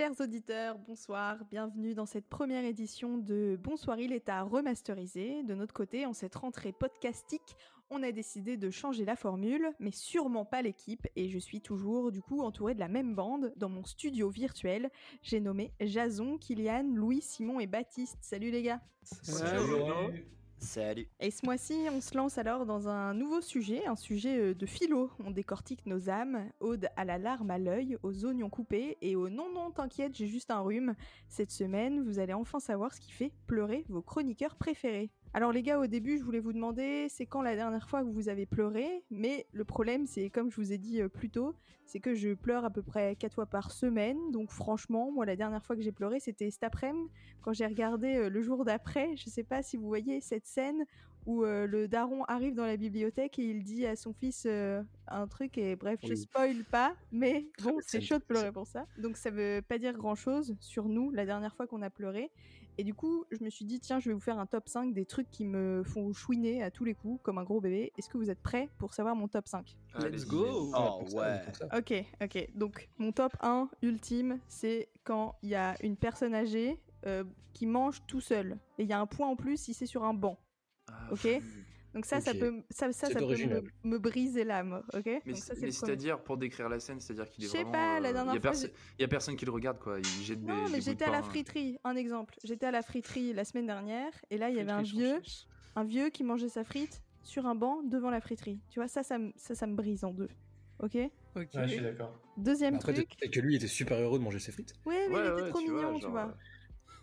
Chers auditeurs, bonsoir, bienvenue dans cette première édition de Bonsoir il est à remasteriser. De notre côté, en cette rentrée podcastique, on a décidé de changer la formule, mais sûrement pas l'équipe, et je suis toujours du coup entourée de la même bande dans mon studio virtuel. J'ai nommé Jason, Kylian, Louis, Simon et Baptiste. Salut les gars Salut. Salut. Et ce mois-ci, on se lance alors dans un nouveau sujet, un sujet euh, de philo. On décortique nos âmes, ode à la larme à l'œil, aux oignons coupés et au non non t'inquiète, j'ai juste un rhume. Cette semaine, vous allez enfin savoir ce qui fait pleurer vos chroniqueurs préférés. Alors les gars, au début, je voulais vous demander, c'est quand la dernière fois que vous avez pleuré? Mais le problème, c'est comme je vous ai dit euh, plus tôt, c'est que je pleure à peu près quatre fois par semaine. Donc franchement, moi, la dernière fois que j'ai pleuré, c'était cet après-midi, quand j'ai regardé euh, le jour d'après. Je sais pas si vous voyez cette scène où euh, le daron arrive dans la bibliothèque et il dit à son fils euh, un truc et bref, je Oui. spoil pas, mais bon, c'est chaud de pleurer pour ça. Donc ça veut pas dire grand chose sur nous la dernière fois qu'on a pleuré. Et du coup, je me suis dit, tiens, je vais vous faire un top 5 des trucs qui me font chouiner à tous les coups, comme un gros bébé. Est-ce que vous êtes prêts pour savoir mon top 5 Let's go. Oh ouais. Ok, ok. Donc, mon top 1 ultime, c'est quand il y a une personne âgée euh, qui mange tout seul. Et il y a un point en plus si c'est sur un banc. Ah, Ok? Donc ça, ça Ok. peut, ça, ça, ça peut me, briser l'âme, ok? Mais, c'est-à-dire, pour décrire la scène, c'est-à-dire qu'il est Je sais vraiment. pas, la euh, dernière fois, perso- y a personne qui le regarde, quoi. Il jette des. Non, des mais j'étais à la pain. friterie, un exemple. J'étais à la friterie la semaine dernière, et là, il y avait un vieux, un vieux qui mangeait sa frite sur un banc devant la friterie. Tu vois, ça, ça, me- ça, ça me brise en deux. Ok? Ouais, je suis d'accord. Deuxième Après, truc. peut-être que lui était super heureux de manger ses frites. Ouais, mais Ouais, il était ouais, trop tu mignon, vois, tu vois. euh,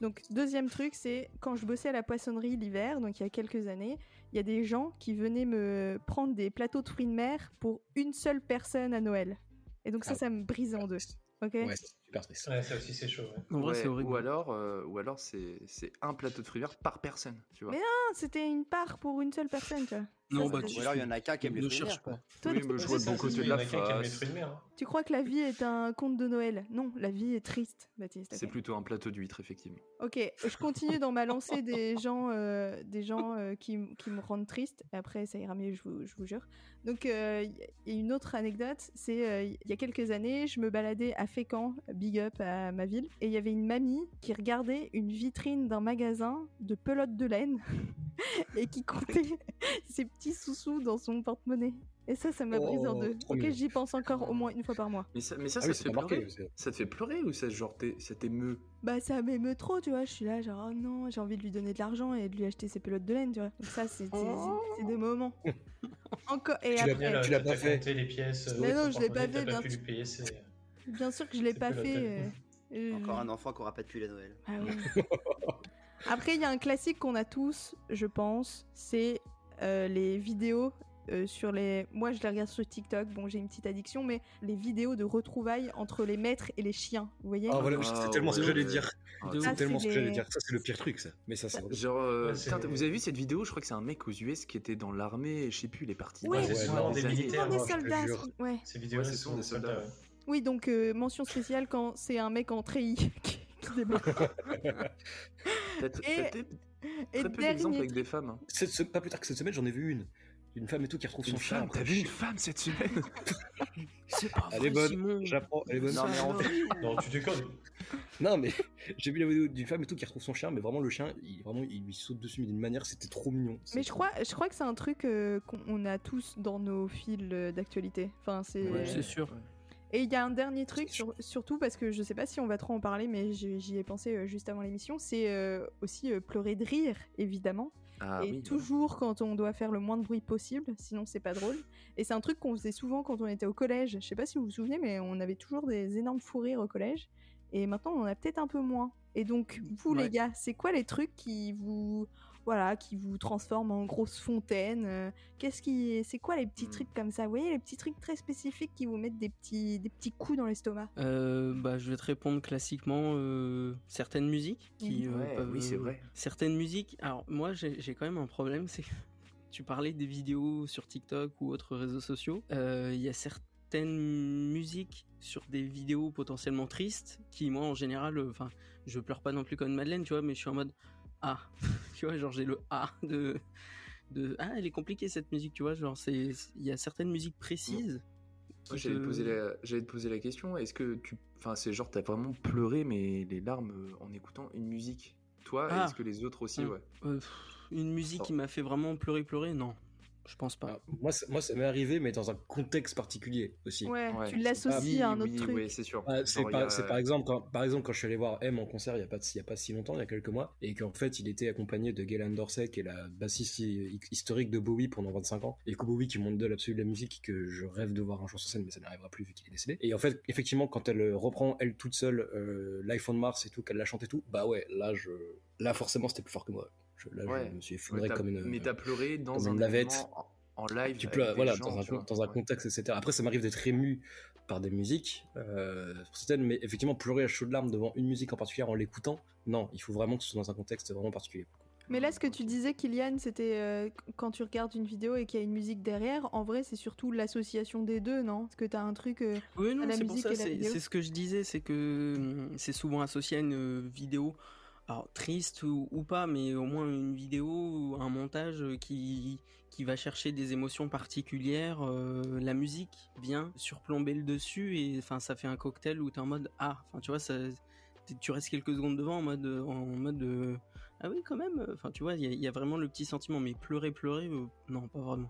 Donc, deuxième truc, c'est quand je bossais à la poissonnerie l'hiver, donc il y a quelques années, il y a des gens qui venaient me prendre des plateaux de fruits de mer pour une seule personne à Noël. Et donc ça, Ah. ça me brise en deux. Ok? Ouais, triste. Ouais, ça aussi c'est chaud. Ouais. En vrai, ouais, c'est horrible. Ou alors, euh, ou alors c'est c'est un plateau de fruits verts par personne, tu vois. Mais Ah, c'était une part pour une seule personne, tu vois. Non, Ça, bah, tu- Ou alors il y en a qu'un qui aime les fruits cherche verts, quoi. Toi, oui, tu- mais je vois bon côté de la face. crois que la vie est un conte de Noël? Non, la vie est triste, Baptiste. C'est plutôt un plateau d'huîtres, effectivement. Ok, je continue dans ma lancée des gens, euh, des gens euh, qui, qui me rendent triste. Après, ça ira mieux, je vous, je vous jure. Donc, euh, il y a une autre anecdote, c'est euh, il y a quelques années, je me baladais à Fécamp, big up à ma ville, et il y avait une mamie qui regardait une vitrine d'un magasin de pelotes de laine et qui comptait ses petits sous-sous dans son porte-monnaie. Et ça, ça m'a brisé en Oh, deux. Ok, j'y pense encore au moins une fois par mois. Mais ça, mais ça, Ah ça oui, te fait marqué. pleurer Ça te fait pleurer ou ça, genre, t'es- ça t'émeut? Bah ça m'émeut trop, tu vois. Je suis là, genre, oh non, j'ai envie de lui donner de l'argent et de lui acheter ses pelotes de laine, tu vois. Donc ça, c'est c'est- des moments. Encore. Et Tu l'as- pas fait. les pièces. Mais euh, non, je l'ai pas fait, bien sûr. Bien sûr que je l'ai pas fait. euh, euh, Encore un enfant qui aura pas depuis la Noël. ah ouais. Après, il y a un classique qu'on a tous, je pense, c'est euh, les vidéos euh, sur les. Moi, je les regarde sur TikTok. Bon, j'ai une petite addiction, mais les vidéos de retrouvailles entre les maîtres et les chiens. Vous voyez? Ah voilà, Ah, c'est tellement ce que ouais, j'allais ouais. dire. Ah, De C'est tellement ce que j'allais dire. Ça, c'est le pire truc, ça. Mais ça, c'est horrible. Genre, euh, Ouais, putain, vous avez vu cette vidéo? Je crois que c'est un mec aux US qui était dans l'armée, je sais plus, il est parti. Ouais, les souvent années. des militaires. des soldats. Ouais. Ces vidéos Ouais, c'est souvent des soldats, ouais. Oui, donc euh, mention spéciale quand c'est un mec en treillis qui, qui débarque. Et- t'as Et très peu d'exemples dernier avec des femmes. hein. Cette se- Pas plus tard que cette semaine, j'en ai vu une. Une femme et tout qui retrouve son Une chien. femme, t'as vu une chien. femme cette semaine C'est pas Elle vrai, est bonne. J'apprends, elle est bonne. Non, mais en vrai, Non, tu déconnes. Non, mais j'ai vu la vidéo d'une femme et tout qui retrouve son chien, mais vraiment le chien, il, vraiment, il lui saute dessus, mais d'une manière, c'était trop mignon. Mais je crois, je crois que c'est un truc euh, qu'on on a tous dans nos fils euh, d'actualité. Enfin, c'est. Ouais, c'est sûr. Et il y a un dernier truc, sur- surtout parce que je sais pas si on va trop en parler, mais j'y ai pensé euh, juste avant l'émission, c'est euh, aussi euh, pleurer de rire, évidemment. Ah et oui. toujours quand on doit faire le moins de bruit possible, sinon c'est pas drôle. Et c'est un truc qu'on faisait souvent quand on était au collège. Je sais pas si vous vous souvenez, mais on avait toujours des énormes fous rires au collège. Et maintenant, on en a peut-être un peu moins. Et donc, vous Ouais. les gars, c'est quoi les trucs qui vous, voilà, qui vous transforment en grosse fontaine euh, Qu'est-ce qui, c'est quoi les petits Hmm. trucs comme ça? Vous voyez les petits trucs très spécifiques qui vous mettent des petits, des petits coups dans l'estomac. Euh, bah, je vais te répondre classiquement euh, certaines musiques qui Ouais, peuvent- oui, c'est vrai. Certaines musiques. Alors moi, j'ai quand même un problème, c'est que tu parlais des vidéos sur TikTok ou autres réseaux sociaux. Euh, Il y a certaines musiques sur des vidéos potentiellement tristes qui, moi, en général, euh, enfin, je pleure pas non plus comme Madeleine, tu vois, mais je suis en mode ah, tu vois, genre j'ai le ah de de ah, elle est compliquée cette musique, tu vois, genre c'est il y a certaines musiques précises j'allais te- poser la, j'allais te poser la question. Est-ce que tu, enfin, c'est genre t'as vraiment pleuré, mais les larmes euh, en écoutant une musique. Toi, Ah. est-ce que les autres aussi, Mm. ouais? Euh, une musique qui m'a fait vraiment pleurer, pleurer, non. Je pense pas. Ah, moi, ça- moi, ça m'est arrivé, mais dans un contexte particulier aussi. Ouais, Ouais, tu l'associes à un autre oui, truc. oui, c'est sûr. Ah, c'est par, a- exemple quand, par exemple quand je suis allé voir M en concert il y a pas y a pas si longtemps il y a quelques mois et qu'en fait il était accompagné de Galen Dorsey qui est la bassiste hi- historique de Bowie pendant 25 ans et que Bowie qui monte de l'absolu de la musique que je rêve de voir un jour sur scène mais ça n'arrivera plus vu qu'il est décédé et en fait effectivement quand elle reprend elle toute seule euh, Life on Mars et tout qu'elle la chante et tout bah ouais là je là forcément c'était plus fort que moi je, là Ouais. je me suis effondré comme une mais t'as pleuré dans comme un une navette. événement en, en live. tu pleures voilà gens, dans un, tu vois. dans un Ouais. contexte etc après ça m'arrive d'être ému par des musiques euh, certaines mais effectivement pleurer à chaudes larmes devant une musique en particulier en l'écoutant non il faut vraiment que ce soit dans un contexte vraiment particulier Mais là, ce que tu disais, Kylian, c'était euh, quand tu regardes une vidéo et qu'il y a une musique derrière, en vrai, c'est surtout l'association des deux, non? Parce que t'as un truc. euh, Oui, non, la c'est pour musique ça, et la c'est vidéo? c'est ce que je disais, c'est que hum, c'est souvent associé à une euh, vidéo, alors triste ou, ou pas, mais au moins une vidéo ou un montage qui, qui va chercher des émotions particulières. euh, la musique vient surplomber le dessus et enfin ça fait un cocktail où t'es en mode ah, enfin tu vois, ça, tu restes quelques secondes devant en mode, en mode euh, ah oui, quand même, enfin tu vois, il y, a- il y a vraiment le petit sentiment, mais pleurer, pleurer, euh, non, pas vraiment.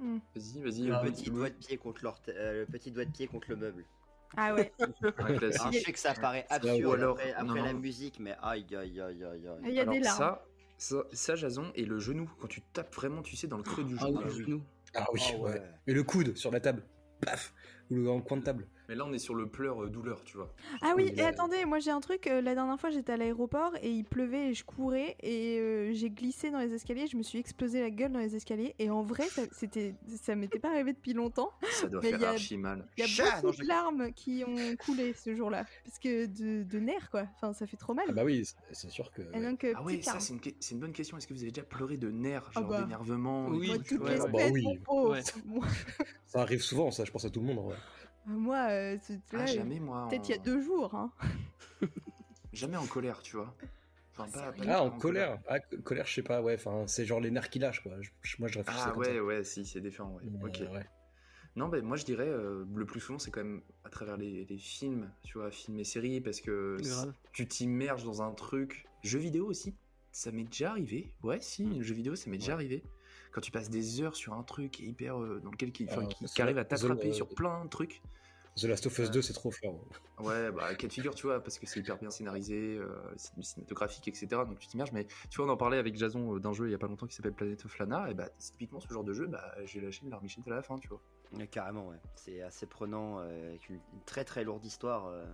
hmm. Vas-y, vas-y. Le Le euh, petit doigt de pied contre euh, le petit doigt de pied contre le meuble. Ah ouais. Je sais que ça paraît ou absurde alors- après, la non. musique, mais aïe aïe aïe aïe aïe. Il y a Alors, des larmes. Ça, ça, ça, Jason, et le genou, quand tu tapes vraiment, tu sais, dans le creux du Ah genou. oui, ah oui. ah oui Ah ouais. ouais. et le coude sur la table paf ou le coin de table Mais là, on est sur le pleur euh, douleur, tu vois. Ah oui, Oui, et attendez, moi j'ai un truc. euh, la dernière fois, j'étais à l'aéroport et il pleuvait et je courais et euh, j'ai glissé dans les escaliers. Je me suis explosé la gueule dans les escaliers. Et en vrai, ça, c'était, ça m'était pas arrivé depuis longtemps. Ça doit Mais faire il y a- archi mal. Il y a Chat, beaucoup de larmes qui ont coulé ce jour-là. Parce que de, de nerfs, quoi. Enfin, ça fait trop mal. ah bah oui c'est- sûr que Et ouais. donc, euh, Ah petite ça, c'est une, que- c'est une bonne question. Est-ce que vous avez déjà pleuré de nerfs, Ah genre bah. d'énervement Oui, toutes les Ah bah oui. mon pauvre. Ouais. Ça arrive souvent ça je pense à tout le monde en vrai. Moi, euh, c'est- Ah, là, jamais, moi. peut-être il y a deux jours. Hein. Jamais en colère, tu vois. Enfin, pas, pas ah en en colère ah co- colère je sais pas ouais enfin c'est genre les nerfs qui lâchent quoi Je- moi je réfléchis Ah comme ouais, ça ouais, si, c'est différent, ouais. Euh, ok. ouais. Non, ben moi je dirais euh, le plus souvent c'est quand même à travers les, les films, tu vois, films et séries, parce que tu t'immerges dans un truc. Jeux vidéo aussi, ça m'est déjà arrivé. Ouais, si, Mm. jeux vidéo ça m'est déjà arrivé. Quand tu passes des heures sur un truc qui est hyper. euh, dans lequel qui, Ah, qui, The- qui arrive à The- t'attraper euh, sur plein de trucs. The Last of Us Ouais. 2 c'est trop fort Ouais, bah, cas de figure, tu vois, parce que c'est hyper bien scénarisé, euh, c'est cinématographique, etc. Donc tu t'immerges. Mais tu vois, on en parlait avec Jason euh, d'un jeu il y a pas longtemps qui s'appelle Planet of Lana, et bah, typiquement ce genre de jeu, bah, j'ai lâché une larmichette à la fin, tu vois. Ouais, carrément, ouais. C'est assez prenant, euh, avec une, une très très lourde histoire euh,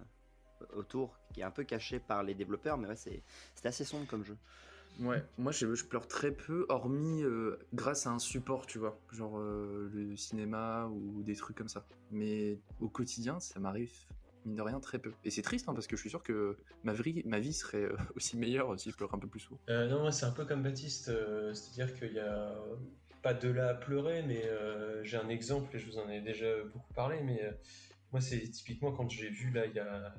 autour, qui est un peu cachée par les développeurs, mais ouais, c'est assez sombre comme jeu. Ouais, moi je, je pleure très peu, hormis euh, grâce à un support, tu vois, genre euh, le cinéma ou des trucs comme ça. Mais au quotidien, ça m'arrive, mine de rien, très peu. Et c'est triste, hein, parce que je suis sûr que ma vie, ma vie serait euh, aussi meilleure si je pleurais un peu plus souvent. Euh, non, moi c'est un peu comme Baptiste, euh, c'est-à-dire qu'il y a pas de là à pleurer, mais euh, j'ai un exemple et je vous en ai déjà beaucoup parlé, mais euh, moi c'est typiquement quand j'ai vu là il y a,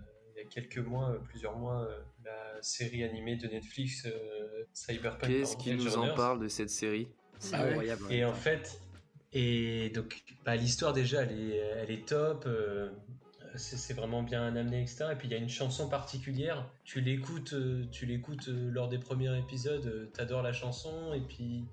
il y a quelques mois, euh, plusieurs mois, euh, la série animée de Netflix euh, Cyberpunk. Qu'est-ce qui nous en parle de cette série C'est Ah ouais. incroyable. Et en fait, et donc bah, l'histoire déjà, elle est, elle est top. euh, c'est c'est vraiment bien amené, etc. Et puis il y a une chanson particulière. Tu l'écoutes, tu l'écoutes lors des premiers épisodes, t'adores la chanson, et puis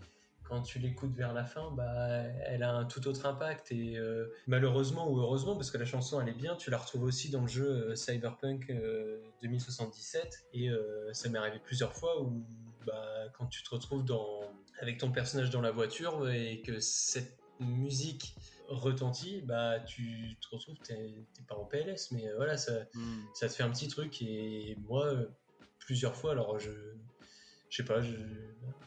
quand tu l'écoutes vers la fin, bah, elle a un tout autre impact. Et euh, malheureusement ou heureusement, parce que la chanson elle est bien, tu la retrouves aussi dans le jeu euh, Cyberpunk euh, 2077. Et euh, ça m'est arrivé plusieurs fois où bah, quand tu te retrouves dans, avec ton personnage dans la voiture et que cette musique retentit, bah tu te retrouves, t'es pas en PLS, mais voilà, ça, ça te fait un petit truc. Et moi, plusieurs fois, alors je, je sais pas, je,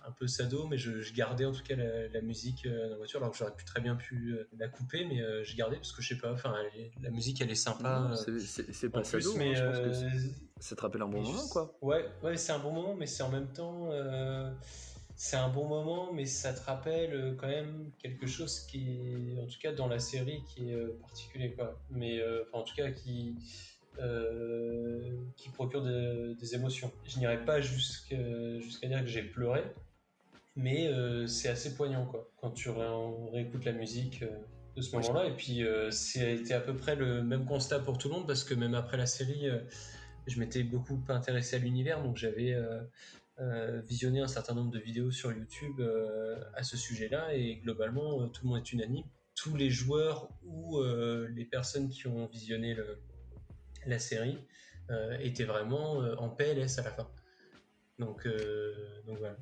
un peu sado, mais je, je gardais en tout cas la, la musique euh, dans la voiture, alors que j'aurais pu très bien pu euh, la couper, mais euh, je gardais parce que je sais pas, enfin, la musique elle est sympa. Euh, c'est- pas plus, sado, mais hein, je pense que c'est- ça te rappelle un bon mais moment, quoi. Ouais, ouais, c'est un bon moment, mais c'est en même temps, euh, c'est un bon moment, mais ça te rappelle quand même quelque chose qui est, en tout cas dans la série, qui est particulier, quoi. Mais euh, enfin, en tout cas, qui euh, qui procure de- des émotions. Je n'irai pas jusqu'à dire que j'ai pleuré, mais euh, c'est assez poignant, quoi. Quand tu ré- réécoutes la musique, euh, de ce moment-là. Et puis, c'était à peu près le même constat pour tout le monde parce que même après la série, je m'étais beaucoup intéressé à l'univers, donc j'avais euh, visionné un certain nombre de vidéos sur YouTube euh, à ce sujet-là. Et globalement, euh, tout le monde est unanime. Tous les joueurs ou les personnes qui ont visionné le- la série euh, étaient vraiment euh, en PLS à la fin. Donc, euh, donc voilà.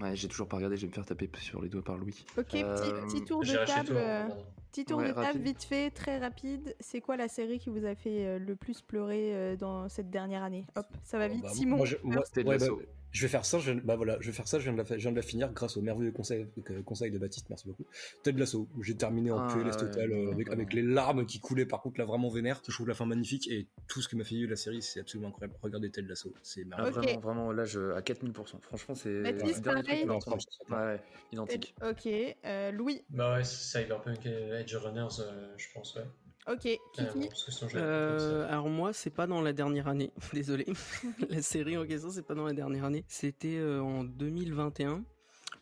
Ouais, j'ai toujours pas regardé, je vais me faire taper sur les doigts par Louis. Ok, petit, Euh, petit tour de table. euh. Petit tour Ouais, de table rapide. vite fait, très rapide. C'est quoi la série qui vous a fait le plus pleurer dans cette dernière année? Hop, ça va vite. bah, Simon, moi, je, moi- C'était de ouais, bah. Je vais faire ça, je, viens- bah voilà, je vais faire ça, je viens de la, fa- je viens de la finir grâce au merveilleux conseil, que- conseil de Baptiste, merci beaucoup. Ted Lasso, j'ai terminé en Ah, PLS total euh, avec, les larmes qui coulaient par contre là vraiment vénère. Je trouve la fin magnifique et tout ce qui m'a fait vivre la série, c'est absolument incroyable. Regardez Ted Lasso, c'est Ah, merveilleux. Ok. Vraiment, vraiment, là, je, à 4000%. Franchement, c'est. Baptiste, pareil ouais, identique. ok. euh, Louis, Bah ouais, Cyberpunk et Edge Runners, euh, je pense, ouais. Ok. Euh, Kiki, Euh, alors moi, c'est pas dans la dernière année, désolé. la série en question, c'est pas dans la dernière année. C'était euh, en 2021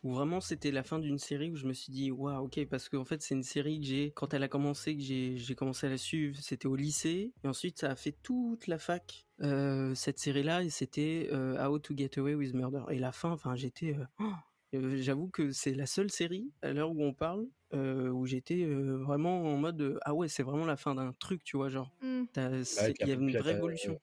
où vraiment c'était la fin d'une série où je me suis dit waouh ok parce qu'en fait c'est une série que j'ai quand elle a commencé que j'ai j'ai commencé à la suivre c'était au lycée et ensuite ça a fait toute la fac euh, cette série là et c'était euh, How to Get Away with Murder et la fin enfin j'étais euh, oh, euh, j'avoue que c'est la seule série à l'heure où on parle euh, où j'étais euh, vraiment en mode euh, ah ouais c'est vraiment la fin d'un truc tu vois genre c'est- puis il y a après, une vraie évolution.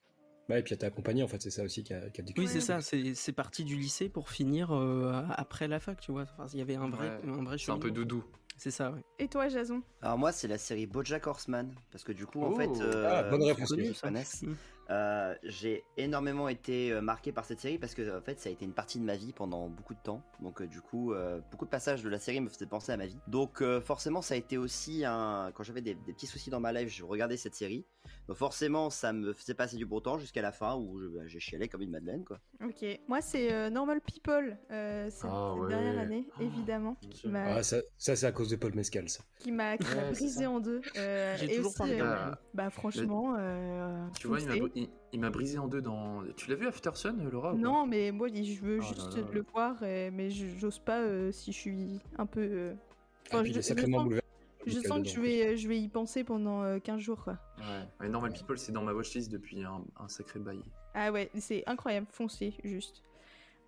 Ouais, et puis t'as accompagné en fait, c'est ça aussi qui a, qui a Oui, c'est ça. C'est c'est parti du lycée pour finir euh, après la fac, tu vois. Enfin, il y avait un vrai, Ouais, un vrai C'est un peu doudou. C'est ça, ouais. et toi, Jason? Alors moi, c'est la série BoJack Horseman parce que du coup, en Oh. fait, euh, Ah, bonne réponse, connaissent, Mm. Euh, j'ai énormément été euh, marqué par cette série parce que en fait, ça a été une partie de ma vie pendant beaucoup de temps. Donc euh, du coup, euh, beaucoup de passages de la série me faisaient penser à ma vie. Donc euh, forcément, ça a été aussi un quand j'avais des, des petits soucis dans ma life, je regardais cette série. Donc forcément, ça me faisait passer du bon temps jusqu'à la fin où je- bah, j'ai chialé comme une madeleine quoi. Ok. Moi, c'est euh, Normal People, euh, cette, Ah cette ouais. dernière année, Oh, évidemment, qui Ah, ça, ça, c'est à cause de Paul Mescal, ça. qui m'a brisé en deux. Euh, J'ai et toujours aussi, euh, bah franchement, euh, Tu vois, il m'a il, il m'a brisé en deux dans. Tu l'as vu After Sun, Laura Non, mais moi, je veux Oh là juste là. le voir, euh, mais je- j'ose pas euh, si je suis un peu. euh, Ah, Enfin, il je- est je sacrément sens- bouleversé. Je sens que je vais, je vais y penser pendant euh, 15 jours, quoi. Ouais. Mais Normal People, c'est dans ma watchlist depuis un, un sacré bail. Ah ouais, c'est incroyable, foncez, juste.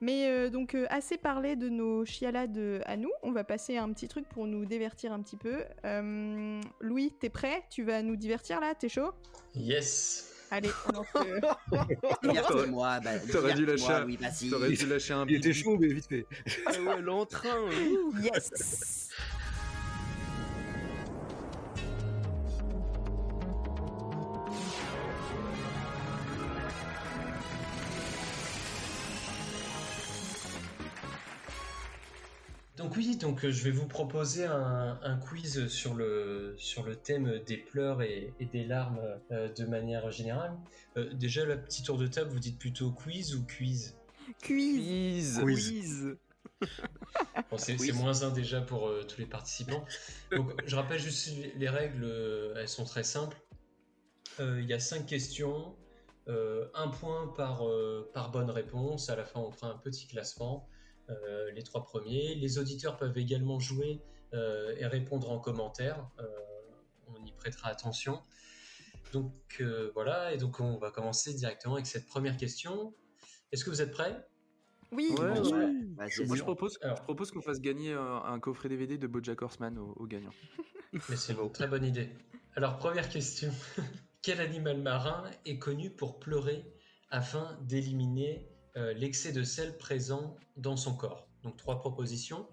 Mais euh, donc, euh, assez parlé de nos chialades euh, à nous, on va passer à un petit truc pour nous divertir un petit peu. Euh, Louis, t'es prêt? Tu vas nous divertir là? T'es chaud? Yes. Allez, on lance le- Divertis-moi, bah, T'aurais dû lâcher un- oui, vas-y. T'aurais dû lâcher un Il était chaud, mais vite fait. Ah ouais, l'entrain. Yes oui, donc euh, je vais vous proposer un, un quiz sur le, sur le thème des pleurs et, et des larmes euh, de manière générale. Euh, déjà, la petite tour de table, vous dites plutôt quiz ou quiz? Quiz Quiz. Bon, c'est Oui. c'est moins un déjà pour euh, tous les participants. Donc, je rappelle juste les règles, elles sont très simples. Euh, Il y a cinq questions, euh, un point par, euh, par bonne réponse. À la fin, on fera un petit classement, euh, les trois premiers. Les auditeurs peuvent également jouer euh, et répondre en commentaire. Euh, on y prêtera attention. Donc euh, voilà, et donc on va commencer directement avec cette première question. Est-ce que vous êtes prêts? Oui Ouais, oui. ouais. Vas-y, Moi, je propose, Alors. je propose qu'on fasse gagner un, un coffret DVD de BoJack Horseman au, au gagnant. Mais c'est une très bonne idée. Alors, première question. Quel animal marin est connu pour pleurer afin d'éliminer euh, l'excès de sel présent dans son corps Donc, trois propositions.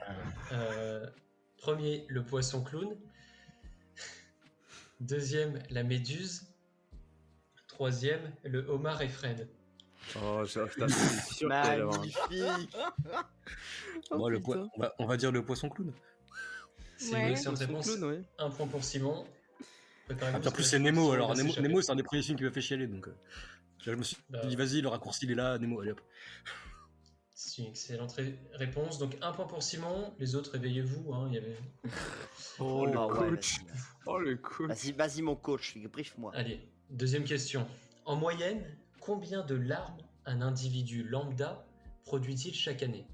Euh, premier, le poisson clown. Deuxième, la méduse. Troisième, le homard et Fred. Oh, je suis sûr Magnifique. Oh, Moi, le putain. on, va, on va dire le poisson clown. C'est Ouais. une excellente réponse. clown, ouais. Un point pour Simon. Ah, en plus, c'est Nemo. Alors. Nemo c'est un des premiers films qui m'a fait chialer. Donc, euh, je me suis Bah, dit, vas-y, le raccourci, il est là. Nemo, allez hop. C'est une excellente ré- réponse. Donc un point pour Simon. Les autres, réveillez-vous. hein, il y avait... Oh, le ah ouais, coach. vas-y. Oh, le coup. Vas-y, vas-y, mon coach, brief-moi. Allez, deuxième question. En moyenne, combien de larmes un individu lambda produit-il chaque année?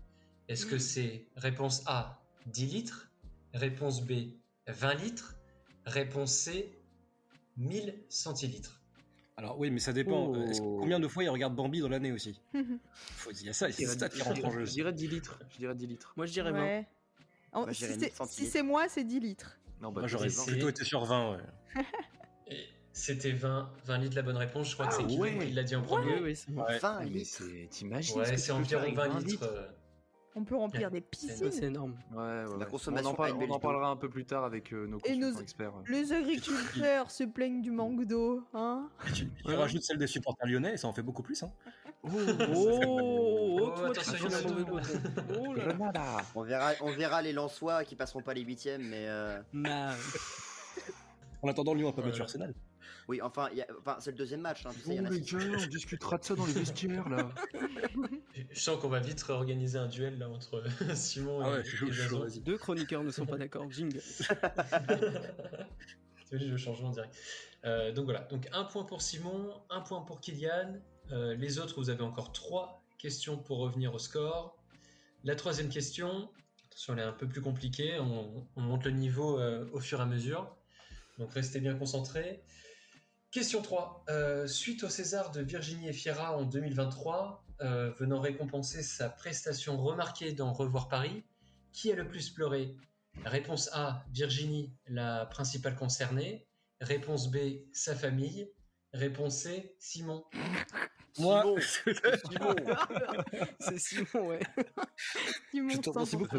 Est-ce que c'est réponse A 10 litres, réponse B 20 litres, Réponse C, 1000 centilitres. Alors oui, mais ça dépend. Oh. euh, que- combien de fois il regarde Bambi dans l'année aussi? Faut- Il y a ça, Je c'est ça qui rentre en jeu. je dirais 10 litres. Je dirais 10 litres. Moi je dirais 20. Ouais. En- je si c'est- 1000 si c'est moi, c'est 10 litres. Non, bah, Moi j'aurais c'est- plutôt été sur 20. ouais. Et C'était 20, 20 litres la bonne réponse. Je crois que Ah c'est Kylian ouais. qui l'a dit en premier. C'est Ouais. 20 mais litres. c'est. T'imagines Ouais, ce que c'est faire environ avec 20 litres? euh, On peut remplir des piscines. c'est énorme. Ouais, ouais, ouais. consommation on en, parle- AMB, on en le parlera un peu plus tard avec euh, nos Et consultants nos- experts. Les agriculteurs se plaignent du manque d'eau, hein tu, tu Ouais. rajoutes celle des supporters lyonnais et ça en fait beaucoup plus. Hein. Oh, oh, Oh. Oh On verra, on verra les Lensois qui passeront pas les huitièmes, mais euh, Ma- En attendant, Lyon a pas battu Arsenal. Oui, enfin, il y a- enfin, c'est le deuxième match. Hein, tu sais, il y en Bon a les six. gars, on discutera de ça dans les vestiaires là. Je sens qu'on va vite réorganiser un duel là entre Simon Ah et, ouais, je et. Deux chroniqueurs ne sont pas d'accord. Jingle. T'imagines le changement direct. Euh, donc voilà, donc un point pour Simon, un point pour Kylian. Euh, les autres, vous avez encore trois questions pour revenir au score. La troisième question, attention, elle est un peu plus compliquée. On, on monte le niveau euh, au fur et à mesure. Donc restez bien concentrés. Question 3. Euh, suite au César de Virginie Efira en 2023, euh, venant récompenser sa prestation remarquée dans Revoir Paris, qui a le plus pleuré? Réponse A, Virginie, la principale concernée. Réponse B, sa famille. Réponse C, Simon. Moi, Simon, C'est Simon, ouais. Simon, je te remercie 100%. beaucoup.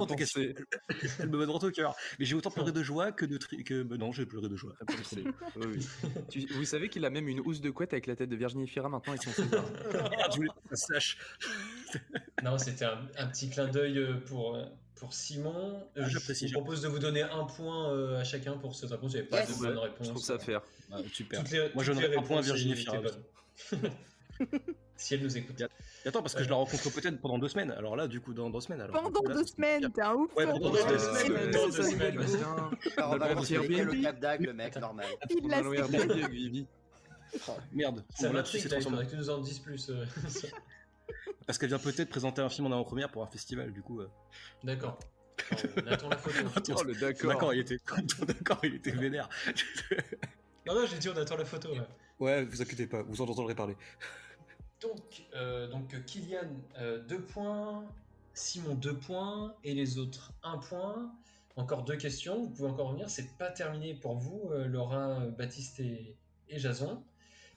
Elle me va droit au cœur. Mais j'ai autant pleuré de joie que de tri... que non, j'ai pleuré de joie. Oui, oui. Tu- vous savez qu'il a même une housse de couette avec la tête de Virginie Fira maintenant avec son. Merde, je voulais que ça sache. Non, c'était un, un petit clin d'œil euh, pour, euh, pour Simon. Euh, Ah, je j'apprécie, vous propose de vous donner un point euh, à chacun pour cette réponse. Il n'y avait pas Yes. de bonne réponse. Je trouve ça fair. Ah, super. Toutes les, Moi, je donnerais un point à Virginie Fira. si elle nous écoute. Attends, parce que je la rencontre peut-être pendant deux semaines. Alors là, du coup, dans deux semaines. Alors, Pendant là, deux semaines, t'es un ouf. Ouais, pendant deux deux semaines. semaines. Dans deux semaines. Alors on va Airbnb. le Cap d'Agde, le mec, normal. Il l'a Vivi. Merde. Ça là, tu nous en dises plus. euh. Parce qu'elle vient peut-être présenter un film en avant-première pour un festival, du coup. euh. D'accord. On attend la photo. Attends, Oh le d'accord. D'accord, il était. D'accord, il était vénère. Non, non, j'ai dit on attend la photo. ouais. Ouais, vous inquiétez pas, vous en entendrez parler. Donc, euh, donc euh, Kylian, 2 points, Simon 2 points, et les autres 1 point. Encore deux questions, vous pouvez encore revenir, c'est pas terminé pour vous, euh, Laura, Baptiste et, et Jason.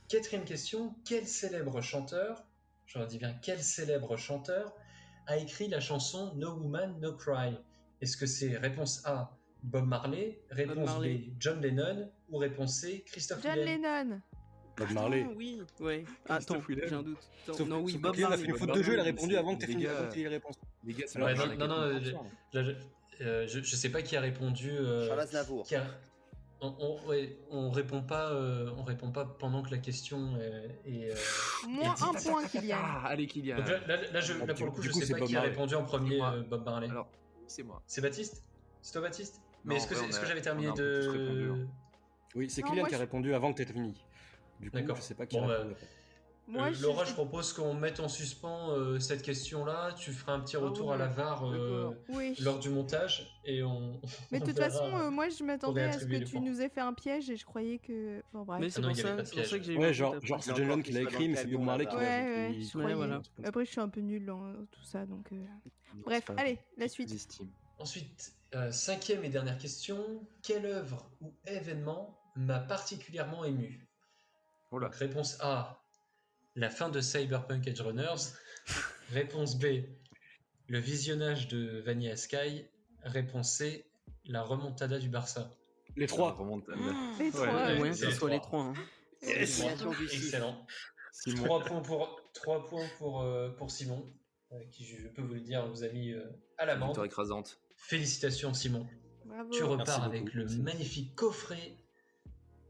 Quatrième question, quel célèbre chanteur, je dis bien quel célèbre chanteur, a écrit la chanson No Woman, No Cry? Est-ce que c'est réponse A, Bob Marley, réponse Marley. B, John Lennon, ou réponse C, Christophe John Lennon. Bob Marley. Ah, oui, ouais. Attends, j'ai un doute. Attends, Sauf, non, oui, Bob Kylian a Marley. fait une faute de jeu, il a Marley, répondu avant que t'aies les fini les réponses. Les gars, c'est Alors, Ouais, la non, non, non, je- je, euh, je, je sais pas qui a répondu. euh, Charles Aznavour. qui a- on, on, ouais, on répond pas, euh, on répond pas pendant que la question euh, est. euh, Moins un tic, point, Kylian. Ah, allez Kylian. Donc là, là, là, je- là, Ah, pour le coup, du je coup, sais c'est pas Bob qui a répondu en premier, euh, Bob Marley. Alors, c'est moi. C'est Baptiste? C'est toi, Baptiste? Mais est-ce que, j'avais terminé répondu, de. hein. Oui, c'est Kylian moi, qui a je- répondu avant que t'aies fini. Du coup, je sais pas qui Bon, a bah, répondu. Moi, Euh, je- Laura, je- je propose qu'on mette en suspens euh, cette question-là. Tu feras un petit Ah retour à la VAR euh. Oui. lors du montage et on. Mais de toute verra. façon, euh, moi, je m'attendais à ce que tu points. nous aies fait un piège et je croyais que. Bref. Mais c'est Ah pour ça, pour que j'ai eu Ouais, un genre, genre c'est John qui l'a écrit, mais c'est Bob Marley qui l'a voilà. Après, je suis un peu nulle dans tout ça, donc. Bref, allez, la suite. Ensuite, cinquième et dernière question. Quelle œuvre ou événement m'a particulièrement ému? Réponse A, la fin de Cyberpunk Edge Runners. réponse B, le visionnage de Vanilla Sky. Réponse C, la remontada du Barça. Les trois. Remonte. Les trois. ouais, Ouais, ce les soit les trois. hein. Excellent. Simon. 3 points pour, trois points pour, euh, pour Simon, euh, qui, je peux vous le dire, vous a mis euh, à l'amende. Écrasante. Félicitations, Simon. Bravo. Tu repars avec le merci. magnifique coffret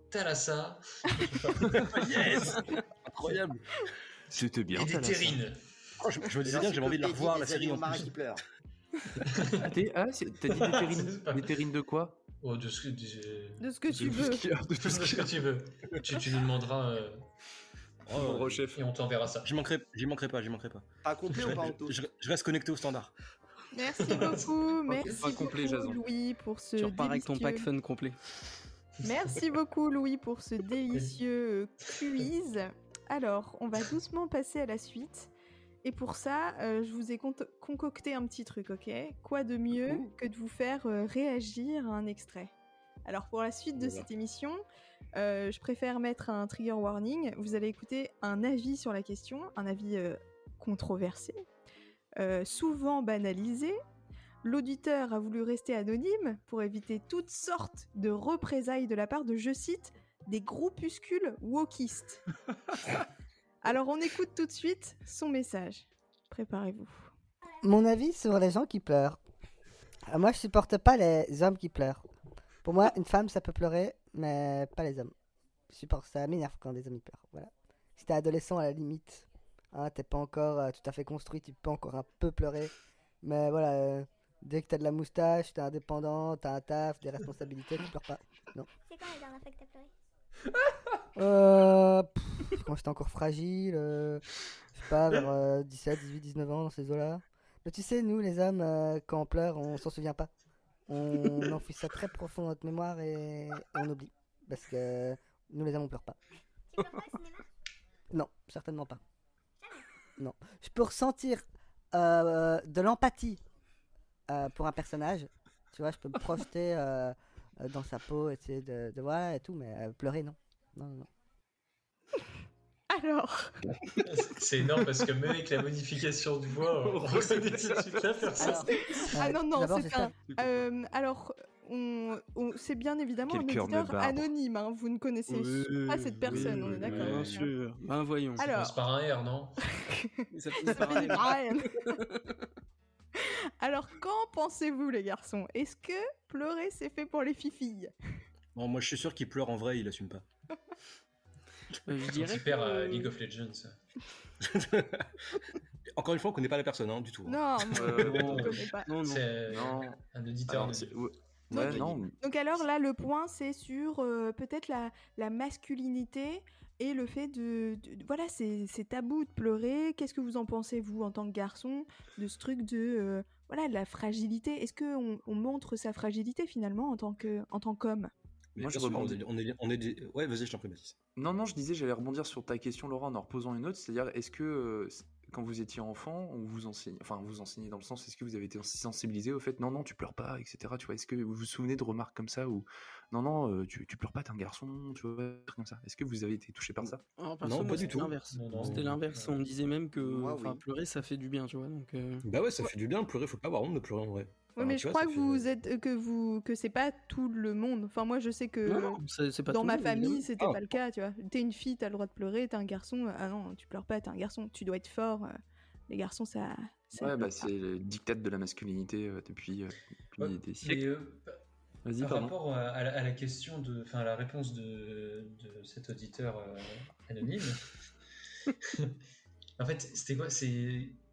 Thalassa yes Incroyable. C'était bien. et des terrines. Oh, je, je me disais bien que j'avais envie de la revoir, la série en qui pleure. Ah, ah, t'as dit des terrines, des terrines de quoi? Oh, de ce que, de, De ce que tu De veux. De tout de ce ce que tu veux. Tu, tu nous demanderas euh, Oh, chef. et on t'enverra ça. J'y manquerai, j'y manquerai pas, j'y manquerai pas. Pas complet Je, ou pas en tout je- je reste connecté au standard. Merci beaucoup. Merci pas complet, beaucoup, Jason. Louis, pour ce. Tu repars avec ton pack fun complet. Merci beaucoup Louis pour ce délicieux quiz. Alors, on va doucement passer à la suite. Et pour ça, euh, je vous ai con- concocté un petit truc, ok? Quoi de mieux que de vous faire euh, réagir à un extrait? Alors, pour la suite de cette émission, euh, je préfère mettre un trigger warning. Vous allez écouter un avis sur la question, un avis controversé, souvent banalisé. L'auditeur a voulu rester anonyme pour éviter toutes sortes de représailles de la part de, je cite, des groupuscules wokistes. Alors on écoute tout de suite son message. Préparez-vous. Mon avis sur les gens qui pleurent. Euh, Moi, je supporte pas les hommes qui pleurent. Pour moi, une femme, ça peut pleurer, mais pas les hommes. Je supporte ça, m'énerve quand des hommes ils pleurent. Voilà. Si t'es adolescent, à la limite, hein, t'es pas encore euh, tout à fait construit, tu peux encore un peu pleurer. Mais voilà, euh, dès que t'as de la moustache, t'es indépendant, t'as un taf, des responsabilités, tu pleures pas. C'est quand la dernière fois que t'as pleuré? Euh, pff, quand j'étais encore fragile, euh, je sais pas, vers euh, 17, 18, 19 ans, dans ces eaux-là. Mais tu sais, nous, les hommes, euh, quand on pleure, on s'en souvient pas. On enfouit ça très profond dans notre mémoire et, et on oublie. Parce que nous, les hommes, on pleure pas. Tu pleures pas au cinéma Non, certainement pas. Non. Je peux ressentir euh, de l'empathie pour un personnage. Tu vois, je peux me projeter dans sa peau, essayer de, de voir et tout, mais euh, pleurer, non. Non, non. Alors, C'est énorme parce que même avec la modification de voix, on reconnaît tout de suite la personne. Alors, ah euh, non non, c'est un. euh, alors, on, on- c'est bien évidemment Quel un auditeur anonyme. hein, Vous ne connaissez pas cette personne, on est d'accord. Bien sûr. Ben voyons. Alors- Commence par un R, non Ça finit Ça par un Ryan. Alors, qu'en pensez-vous, les garçons? Est-ce que pleurer, c'est fait pour les fifilles Bon, moi je suis sûr qu'il pleure en vrai, il assume pas. Euh, Je Quand dirais il perd que- à League of Legends. Encore une fois, on connaît pas la personne, hein, du tout. hein. Non, Euh, on ne connaît pas. Non, non. C'est Non. un auditeur. Alors, de- c'est- ouais, ouais, non. Donc alors là, le point, c'est sur euh, peut-être la, la masculinité et le fait de... de- voilà, c'est tabou de pleurer. Qu'est-ce que vous en pensez, vous, en tant que garçon, de ce truc de... euh, voilà, de la fragilité? Est-ce qu'on on montre sa fragilité, finalement, en tant que en tant qu'homme? Mais Moi, je on rebondis. est, on est, on est des- Ouais, vas-y, je t'en prie, Baptiste. Non, non, je disais, j'allais rebondir sur ta question, Laura, en en reposant une autre. C'est-à-dire, est-ce que euh, quand vous étiez enfant, on vous enseigne, enfin, vous enseignez dans le sens, est-ce que vous avez été sensibilisé au fait, non, non, tu pleures pas, etc. Tu vois, est-ce que vous vous souvenez de remarques comme ça ou non, non, euh, tu, tu pleures pas, t'es un garçon, tu vois, comme ça. Est-ce que vous avez été touché par ça? Non, pas du c'était tout. C'était l'inverse. On me disait même que Moi, enfin, oui. pleurer, ça fait du bien, tu vois. Donc, euh, Bah ouais, ça fait du bien pleurer, faut pas avoir honte de pleurer en vrai. Oui, mais je vois, crois que fait- vous êtes que vous que c'est pas tout le monde. Enfin, moi, je sais que non, non, c'est c'est pas dans ma monde, famille, c'était Ah. pas le cas, tu vois. T'es une fille, t'as le droit de pleurer. T'es un garçon, ah non, tu pleures pas, t'es un garçon. Tu dois être fort. euh, Les garçons, ça. ça Ouais, bah, c'est le dictat de la masculinité euh, depuis, euh, depuis Ouais, des Et siècles. euh, Vas-y, par pardon. rapport à, à la, à la question de, enfin, la réponse de, de cet auditeur euh, anonyme, en fait, c'était quoi? C'est